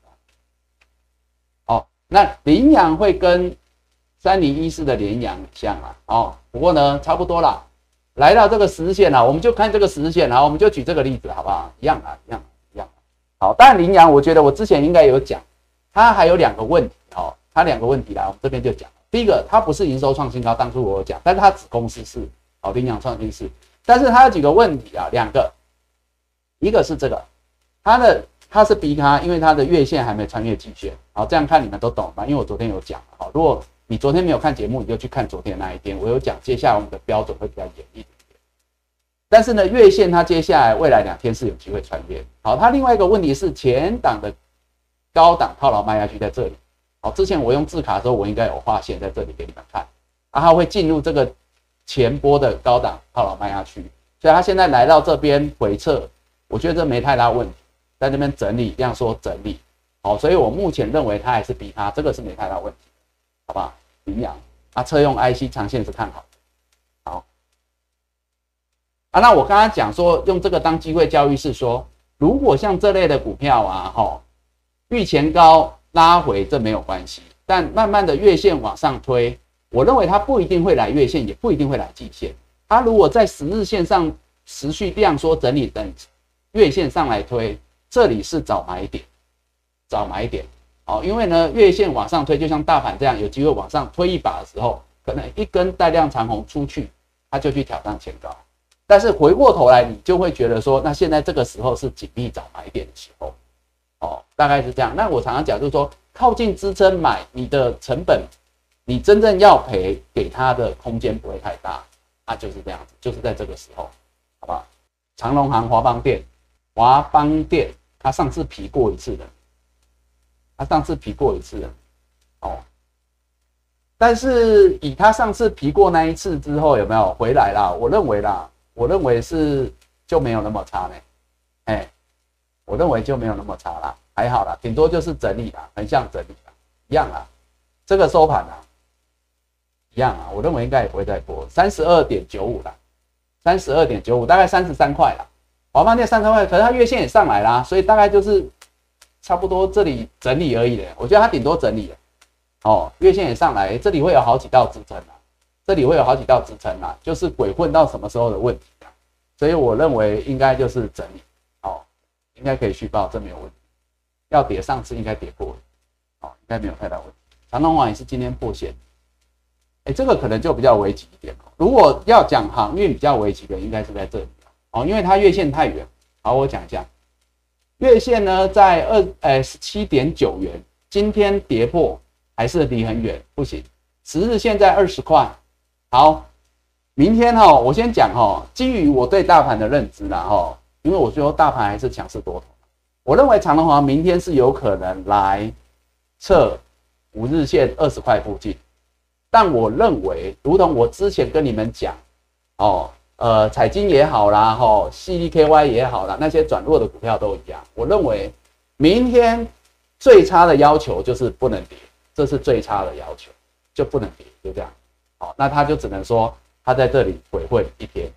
那羚羊会跟三零一四的羚羊像啊？哦，不过呢，差不多啦。来到这个十日线了，我们就看这个十日线了，我们就举这个例子，好不好？一样啊，一样，一样。好，但羚羊，我觉得我之前应该有讲，它还有两个问题，哦，它两个问题来，我们这边就讲。第一个，它不是营收创新高，当初我有讲，但是它子公司是，好，羚羊创新是，但是它有几个问题啊，两个，一个是这个，它的它是 B 卡，因为它的月线还没穿越季线，好，这样看你们都懂吧？因为我昨天有讲，好，如果你昨天没有看节目，你就去看昨天那一天，我有讲，接下来我们的标准会比较严一点点。但是呢，月线它接下来未来两天是有机会穿越。好，它另外一个问题是前档的高档套牢卖下去在这里。好，之前我用字卡的时候，我应该有画线在这里给你们看，啊，它会进入这个前波的高档套牢卖下去，所以它现在来到这边回撤，我觉得这没太大问题，在那边整理这样说整理。好，所以我目前认为它还是比它这个是没太大问题，好不好？营养啊，车用 IC 长线是看好，好啊。那我刚刚讲说用这个当机会教育是说，如果像这类的股票啊，哈，遇前高拉回这没有关系，但慢慢的月线往上推，我认为它不一定会来月线，也不一定会来季线。它如果在十日线上持续量缩整理，等月线上来推，这里是找买点，找买点。哦，因为呢，月线往上推，就像大盘这样，有机会往上推一把的时候，可能一根带量长红出去，它就去挑战前高。但是回过头来，你就会觉得说，那现在这个时候是紧密找买点的时候。哦，大概是这样。那我常常讲，就是说靠近支撑买，你的成本，你真正要赔给他的空间不会太大，那就是这样子，就是在这个时候，好不好？长隆行、华邦店、华邦店，它上次皮过一次的，他上次皮过一次，哦。但是以他上次皮过那一次之后，有没有回来啦？我认为啦，我认为是就没有那么差呢。哎，我认为就没有那么差啦，还好啦，顶多就是整理啦，很像整理啦，一样啦。这个收盘啦，一样啊，我认为应该也不会再破三十二点九五啦，三十二点九五，大概三十三块啦。华邦店三十块，可是它月线也上来啦，所以大概就是差不多这里整理而已的。我觉得它顶多整理了。哦，月线也上来，这里会有好几道支撑啊，这里会有好几道支撑啊，就是鬼混到什么时候的问题啊，所以我认为应该就是整理，哦，应该可以续报，这没有问题。要跌上次应该跌破，哦，应该没有太大问题。长隆网也是今天破线，哎，这个可能就比较危急一点哦。如果要讲航运比较危急的，应该是在这里哦，因为它月线太远。好，我讲一下，月线呢在二哎十七点九元，今天跌破。还是离很远，不行。十日线在二十块，好，明天哈，我先讲哈，基于我对大盘的认知啦哈，因为我说大盘还是强势多头，我认为长隆行明天是有可能来测五日线二十块附近，但我认为，如同我之前跟你们讲，哦，呃，彩金也好啦，哈，CDKY 也好啦，那些转弱的股票都一样，我认为明天最差的要求就是不能跌。这是最差的要求，就不能跌，就这样。好，那他就只能说他在这里鬼混一天，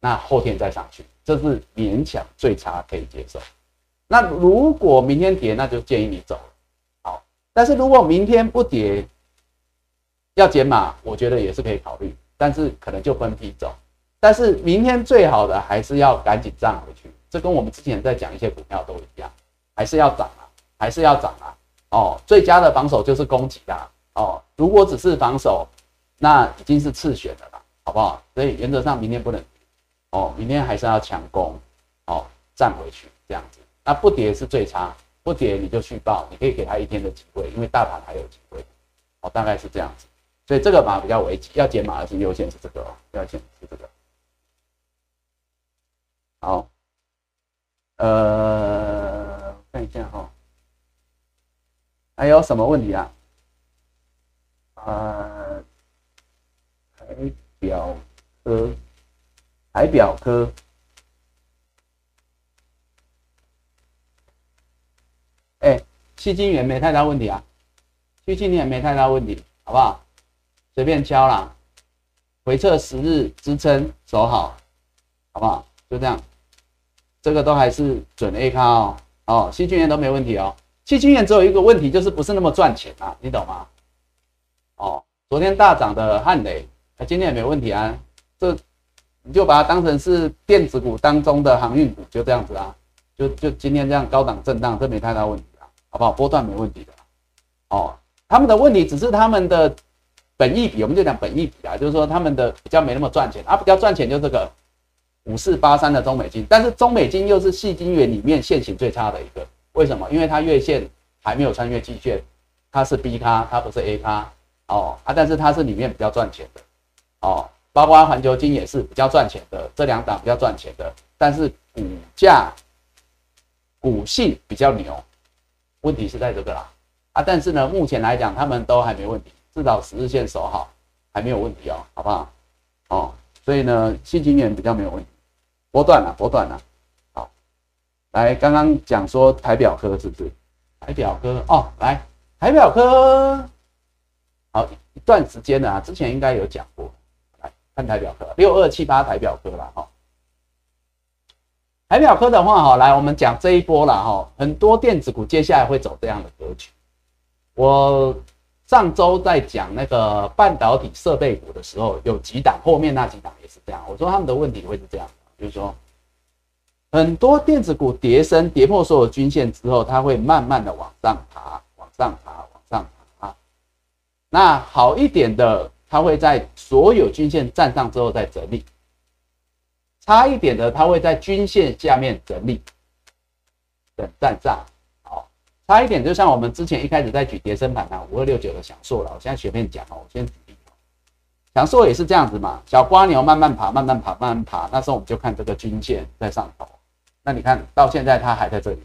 那后天再上去，这是勉强最差可以接受。那如果明天跌，那就建议你走。好，但是如果明天不跌，要减码，我觉得也是可以考虑，但是可能就分批走。但是明天最好的还是要赶紧涨回去，这跟我们之前在讲一些股票都一样，还是要涨啊，还是要涨啊。哦，最佳的防守就是攻击啦。哦，如果只是防守，那已经是次选的啦，好不好？所以原则上明天不能，哦，明天还是要强攻，哦，站回去这样子。那不跌是最差，不跌你就续报，你可以给他一天的机会，因为大盘还有机会。哦，大概是这样子。所以这个码比较危急，要减码的是优先是这个哦，要减是这个。好，呃，看一下哈。还有什么问题啊？啊，海表科，海表科，哎，细晶圆没太大问题啊，细晶圆没太大问题，好不好？随便敲啦，回撤十日支撑守好，好不好？就这样，这个都还是准 A 卡哦，哦，细晶圆都没问题哦。细菌眼只有一个问题，就是不是那么赚钱啊，你懂吗？哦，昨天大涨的汉雷，今天也没问题啊。这你就把它当成是电子股当中的航运股，就这样子啊。就就今天这样高档震荡，这没太大问题啊，好不好？波段没问题的。哦，他们的问题只是他们的本益比，我们就讲本益比啊，就是说他们的比较没那么赚钱啊，比较赚钱就这个五四八三的中美金，但是中美金又是细金元里面现行最差的一个。为什么？因为它月线还没有穿越季线，它是 B 咖，它不是 A 咖哦啊，但是它是里面比较赚钱的哦，包括环球金也是比较赚钱的，这两档比较赚钱的，但是股价股性比较牛，问题是在这个啦啊，但是呢，目前来讲他们都还没问题，至少十日线守好还没有问题哦，好不好？哦，所以呢，新金元比较没有问题，波段了，波段了。来，刚刚讲说台表科是不是？台表科哦，来台表科，好一段时间了啊，之前应该有讲过。来看台表科，六二七八台表科了哈。台表科的话哈，来我们讲这一波了哈，很多电子股接下来会走这样的格局。我上周在讲那个半导体设备股的时候，有几档，后面那几档也是这样。我说他们的问题会是这样，就是说。很多电子股跌升，跌破所有均线之后，它会慢慢的往上爬，往上爬，往上爬。那好一点的，它会在所有均线站上之后再整理；差一点的，它会在均线下面整理，等站上。好，差一点，就像我们之前一开始在举叠升盘啊，五二六九的享受了，我现在随便讲哦，我先强硕也是这样子嘛，小瓜牛慢慢爬，慢慢爬，慢慢爬，那时候我们就看这个均线在上头。那你看到现在它还在这里，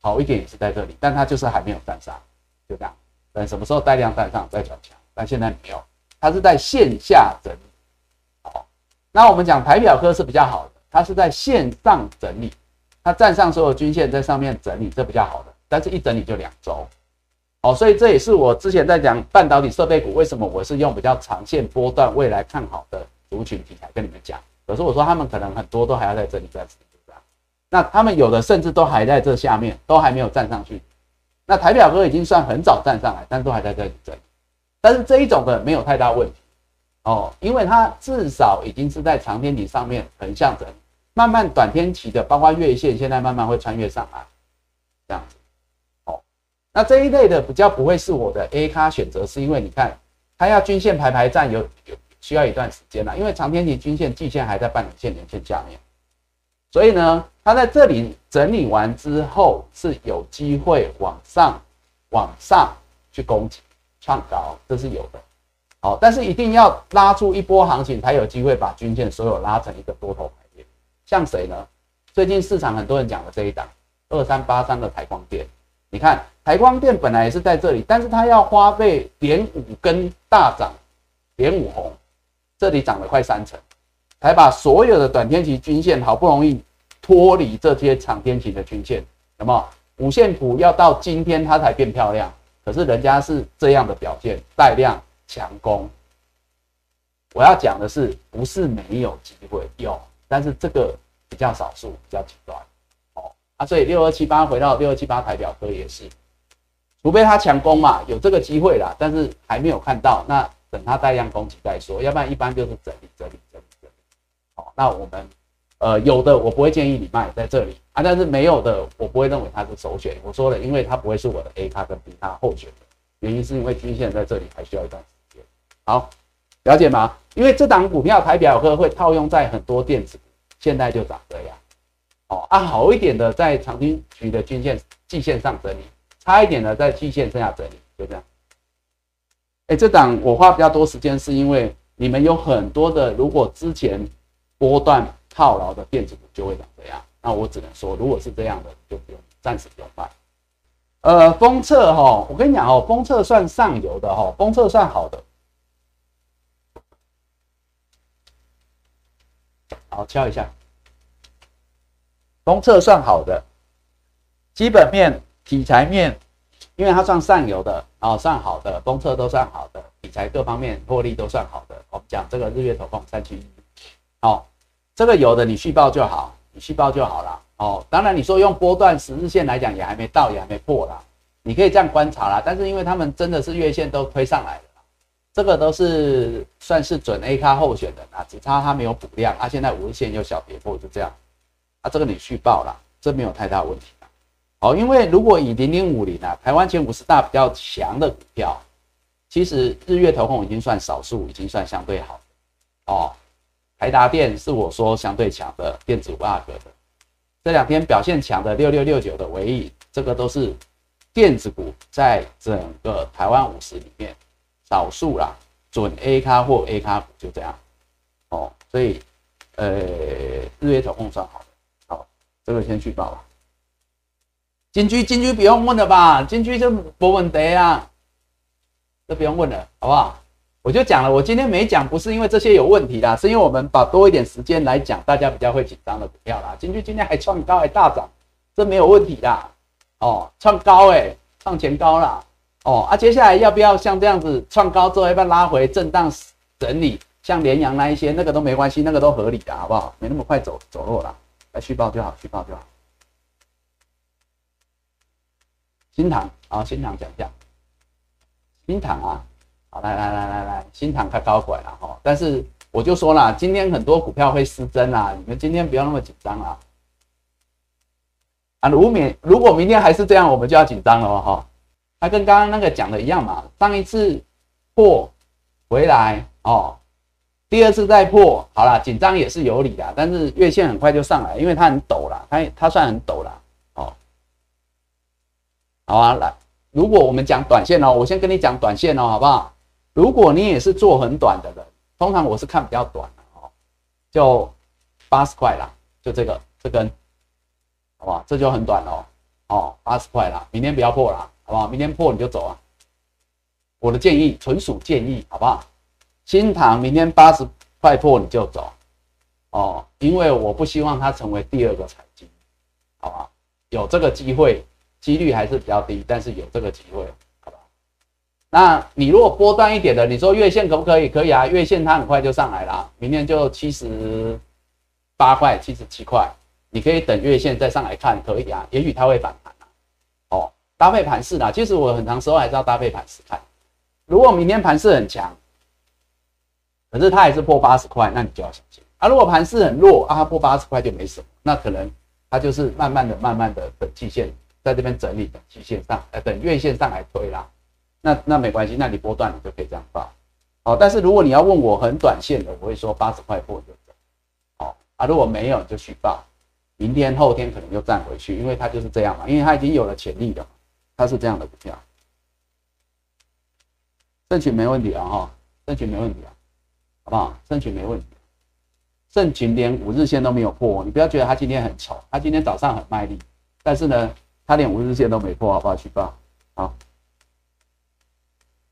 好一点也是在这里，但它就是还没有站上，就这样。等什么时候带量站上再转强，但现在没有，它是在线下整理。好，那我们讲台表科是比较好的，它是在线上整理，它站上所有均线在上面整理，这比较好的。但是一整理就两周，哦，所以这也是我之前在讲半导体设备股为什么我是用比较长线波段未来看好的族群题材跟你们讲。可是我说他们可能很多都还要在这里暂时这样，那他们有的甚至都还在这下面，都还没有站上去。那台表哥已经算很早站上来，但都还在这里整。但是这一种的没有太大问题哦，因为它至少已经是在长天体上面横向整，慢慢短天期的，包括月线现在慢慢会穿越上来，这样子。那这一类的比较不会是我的 A 咖选择，是因为你看它要均线排排站有有需要一段时间了，因为长天期均线季线还在半年线年线下面，所以呢，它在这里整理完之后是有机会往上往上去攻击创高，这是有的。好，但是一定要拉出一波行情才有机会把均线所有拉成一个多头排列。像谁呢？最近市场很多人讲的这一档二三八三的台光电。你看台光电本来也是在这里，但是它要花费连五根大涨，连五红，这里涨了快三成，才把所有的短天期均线好不容易脱离这些长天期的均线，那么五线谱要到今天它才变漂亮，可是人家是这样的表现，带量强攻。我要讲的是，不是没有机会有，但是这个比较少数，比较极端。啊，所以六二七八回到六二七八台表科也是，除非他强攻嘛，有这个机会啦，但是还没有看到，那等他带量攻击再说，要不然一般就是整理整理整理整理。好，那我们呃有的我不会建议你卖在这里啊，但是没有的我不会认为它是首选。我说了，因为它不会是我的 A 卡跟 B 卡候选，原因是因为均线在这里还需要一段时间。好，了解吗？因为这档股票台表科会套用在很多电子，现在就长这样。哦啊，好一点的在长均区的均线季线上整理，差一点的在季线剩下整理，就这样。哎，这档我花比较多时间，是因为你们有很多的，如果之前波段套牢的电子股就会长这样。那我只能说，如果是这样的，就不用暂时不用卖。呃，封测哈，我跟你讲哦，封测算上游的哈，封测算好的。好，敲一下。公测算好的，基本面、题材面，因为它算上游的啊，算好的，公测都算好的，题材各方面获利都算好的。我们讲这个日月投控三七一，哦，这个有的你续报就好，你续报就好了。哦，当然你说用波段十日线来讲，也还没到，也还没破啦，你可以这样观察啦。但是因为他们真的是月线都推上来了，这个都是算是准 A 咖候选人啊，只差它没有补量啊。现在五日线又小跌破，就这样。这个你续报了，这没有太大问题啦。哦，因为如果以零零五零啊，台湾前五十大比较强的股票，其实日月投控已经算少数，已经算相对好的。哦，台达电是我说相对强的电子五阿哥的，这两天表现强的六六六九的唯一，这个都是电子股在整个台湾五十里面少数啦，准 A 咖或 A 咖股就这样。哦，所以呃，日月投控算好。这个先去报了，金居金居不用问了吧？金居就不问题啊，这不用问了，好不好？我就讲了，我今天没讲，不是因为这些有问题啦，是因为我们把多一点时间来讲大家比较会紧张的股票啦。金居今天还创高，还大涨，这没有问题啦。哦，创高哎，创前高啦。哦啊，接下来要不要像这样子创高之后要不要拉回震荡整理？像联阳那一些，那个都没关系，那个都合理的，好不好？没那么快走走弱了。续报就好，续报就好。新塘啊，新塘讲一下。新塘啊，好，来来来来来，新塘开高管了哈。但是我就说了，今天很多股票会失真啊，你们今天不要那么紧张啊。啊，如免如果明天还是这样，我们就要紧张了哈。它跟刚刚那个讲的一样嘛，上一次破回来哦。第二次再破，好了，紧张也是有理的，但是月线很快就上来，因为它很陡了，它它算很陡了，哦。好啊，来，如果我们讲短线哦，我先跟你讲短线哦，好不好？如果你也是做很短的人，通常我是看比较短的哦，就八十块啦，就这个这根，好不好？这就很短哦，哦，八十块啦，明天不要破了，好不好？明天破你就走啊。我的建议纯属建议，好不好？新塘明天八十块破你就走，哦，因为我不希望它成为第二个财经，好吧？有这个机会，几率还是比较低，但是有这个机会。好吧那你如果波段一点的，你说月线可不可以？可以啊，月线它很快就上来了，明天就七十八块、七十七块，你可以等月线再上来看，可以啊。也许它会反弹啊。哦，搭配盘势啦，其实我很长时候还是要搭配盘势看。如果明天盘势很强，可是它还是破八十块，那你就要小心啊。如果盘势很弱啊，它破八十块就没什么，那可能它就是慢慢的、慢慢的等季线在这边整理，等季线上，呃，等月线上来推啦。那那没关系，那你波段你就可以这样报，好。但是如果你要问我很短线的，我会说八十块破就走，好啊。如果没有就去报，明天后天可能又站回去，因为它就是这样嘛，因为它已经有了潜力了，它是这样的股票。盛群没问题啊哈，盛群没问题啊，好不好？盛群没问题，盛群连五日线都没有破，你不要觉得它今天很丑，它今天早上很卖力，但是呢，它连五日线都没破，好不好？去报，好。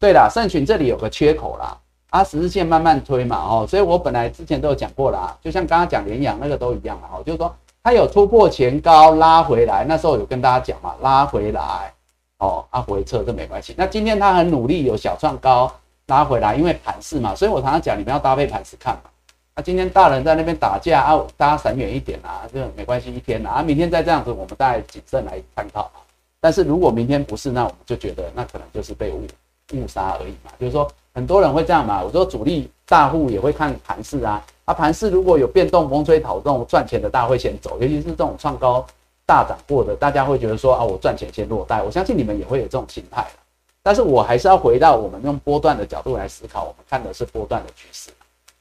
对啦，圣群这里有个缺口啦，啊，十日线慢慢推嘛，哦，所以我本来之前都有讲过啦，就像刚刚讲联阳那个都一样啦，哦，就是说它有突破前高拉回来，那时候有跟大家讲嘛，拉回来，哦，啊回撤这没关系。那今天它很努力，有小创高拉回来，因为盘势嘛，所以我常常讲你们要搭配盘势看嘛。那今天大人在那边打架啊，大家闪远一点啊，这没关系，一天啊，明天再这样子，我们再谨慎来参考。但是如果明天不是，那我们就觉得那可能就是被误。误杀而已嘛，就是说很多人会这样嘛。我说主力大户也会看盘势啊，啊盘势如果有变动，风吹草动，赚钱的大会先走，尤其是这种创高大涨过的，大家会觉得说啊，我赚钱先落袋。我相信你们也会有这种心态但是我还是要回到我们用波段的角度来思考，我们看的是波段的趋势。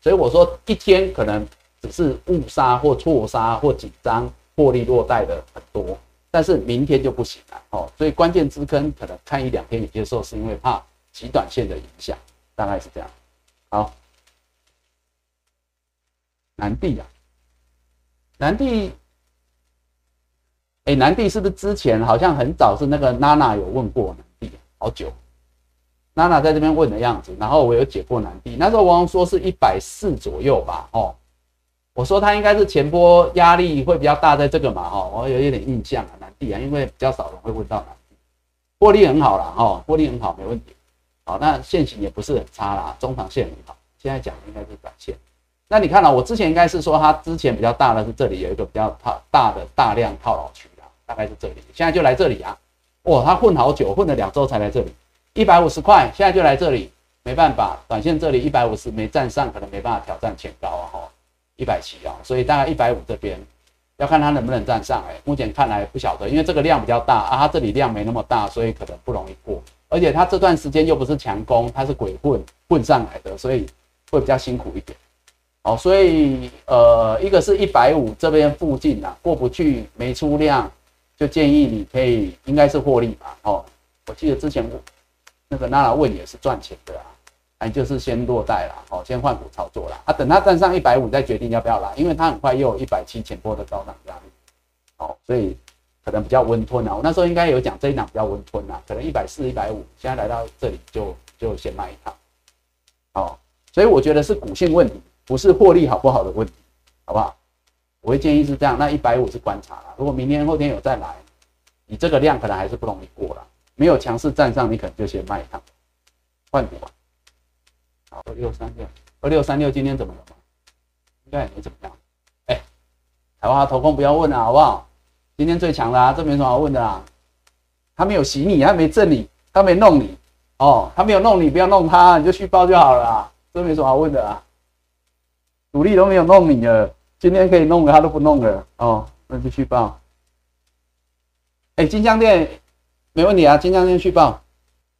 所以我说一天可能只是误杀或错杀或紧张获利落袋的很多，但是明天就不行了哦。所以关键支坑可能看一两天你接受，是因为怕。极短线的影响大概是这样。好，南地啊，南地，哎，南帝是不是之前好像很早是那个娜娜有问过呢，好久，娜娜在这边问的样子，然后我有解过南地，那时候王说是一百四左右吧，哦，我说他应该是前波压力会比较大，在这个嘛，哦，我有一点印象啊，南地啊，因为比较少人会问到南地，获利很好了，哦，获利很好，没问题。好，那线型也不是很差啦，中长线很好。现在讲的应该是短线。那你看了，我之前应该是说它之前比较大的是这里有一个比较大大的大量套牢区啊，大概是这里。现在就来这里啊，哇，他混好久，混了两周才来这里，一百五十块，现在就来这里，没办法，短线这里一百五十没站上，可能没办法挑战前高啊，哈，一百七啊，所以大概一百五这边要看他能不能站上，哎，目前看来不晓得，因为这个量比较大啊，它这里量没那么大，所以可能不容易过。而且它这段时间又不是强攻，它是鬼混混上来的，所以会比较辛苦一点。哦，所以呃，一个是一百五这边附近啊，过不去没出量，就建议你可以应该是获利吧。哦，我记得之前那个娜娜问也是赚钱的啊，哎，就是先落袋了，哦，先换股操作了啊，等它站上一百五再决定要不要来，因为它很快又有一百七前波的高档压力。哦，所以。可能比较温吞啊，我那时候应该有讲这一档比较温吞啊，可能一百四、一百五，现在来到这里就就先卖一趟，哦，所以我觉得是股性问题，不是获利好不好的问题，好不好？我会建议是这样，那一百五是观察了，如果明天后天有再来，你这个量可能还是不容易过了，没有强势站上，你可能就先卖一趟，换股啊。好，二六三六，二六三六今天怎么了？应该也没怎么样，哎，台湾投控不要问了，好不好？今天最强的啊，这没什么好问的啦。他没有洗你，他没震你，他没弄你哦，他没有弄你，不要弄他，你就续报就好了。这没什么好问的啊。主力都没有弄你了，今天可以弄的他都不弄了哦，那就续报。哎，金江店没问题啊，金江店续报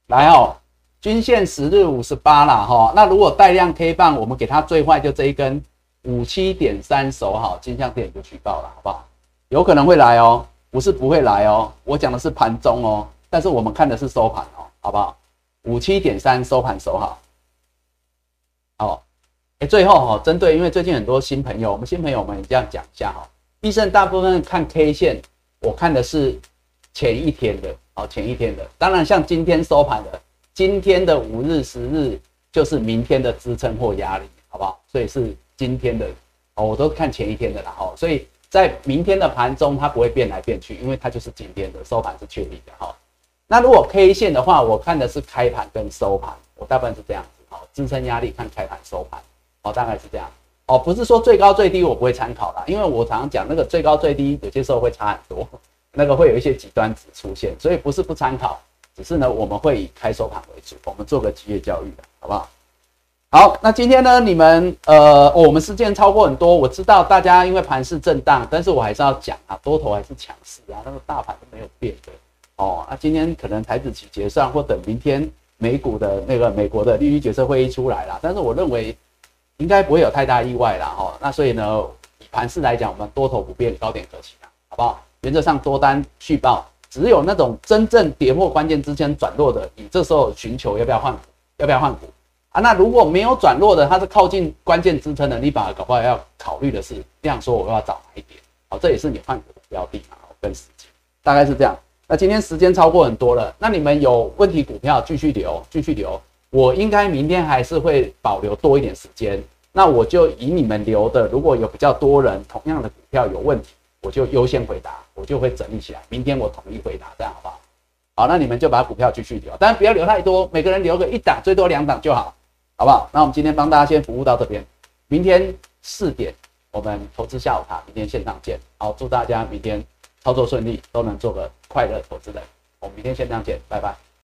来哦。均线十日五十八了哈，那如果带量 K 棒，我们给它最坏就这一根五七点三守好，金江店就去报了，好不好？有可能会来哦，不是不会来哦。我讲的是盘中哦，但是我们看的是收盘哦，好不好？五七点三收盘收好。哦，最后哈，针对因为最近很多新朋友，我们新朋友们这样讲一下哈。必胜大部分看 K 线，我看的是前一天的，哦，前一天的。当然，像今天收盘的，今天的五日、十日就是明天的支撑或压力，好不好？所以是今天的，哦，我都看前一天的啦，哦，所以在明天的盘中它不会变来变去，因为它就是今天的收盘是确立的，哈。那如果 K 线的话，我看的是开盘跟收盘，我大部分是这样子，好，支撑压力看开盘收盘，哦，大概是这样。哦，不是说最高最低我不会参考啦，因为我常常讲那个最高最低有些时候会差很多，那个会有一些极端值出现，所以不是不参考，只是呢我们会以开收盘为主，我们做个职业教育的好不好？好，那今天呢你们呃我们时间超过很多，我知道大家因为盘势震荡，但是我还是要讲啊，多头还是强势啊，那个大盘都没有变的哦。那今天可能台子期结算或等明天美股的那个美国的利率决策会议出来了，但是我认为。应该不会有太大意外啦，哈。那所以呢，以盘势来讲，我们多头不变，高点可期啊，好不好？原则上多单续报，只有那种真正跌破关键之间转弱的，你这时候寻求要不要换股，要不要换股啊？那如果没有转弱的，它是靠近关键支撑的，你把搞不好要考虑的是这样说，我要找哪一点？好，这也是你换股的标的嘛，跟时间大概是这样。那今天时间超过很多了，那你们有问题股票继续留，继续留。我应该明天还是会保留多一点时间，那我就以你们留的，如果有比较多人同样的股票有问题，我就优先回答，我就会整理起来，明天我统一回答，这样好不好？好，那你们就把股票继续留，但不要留太多，每个人留个一档，最多两档就好，好不好？那我们今天帮大家先服务到这边，明天四点我们投资下午茶，明天线上见。好，祝大家明天操作顺利，都能做个快乐投资人。我们明天线上见，拜拜。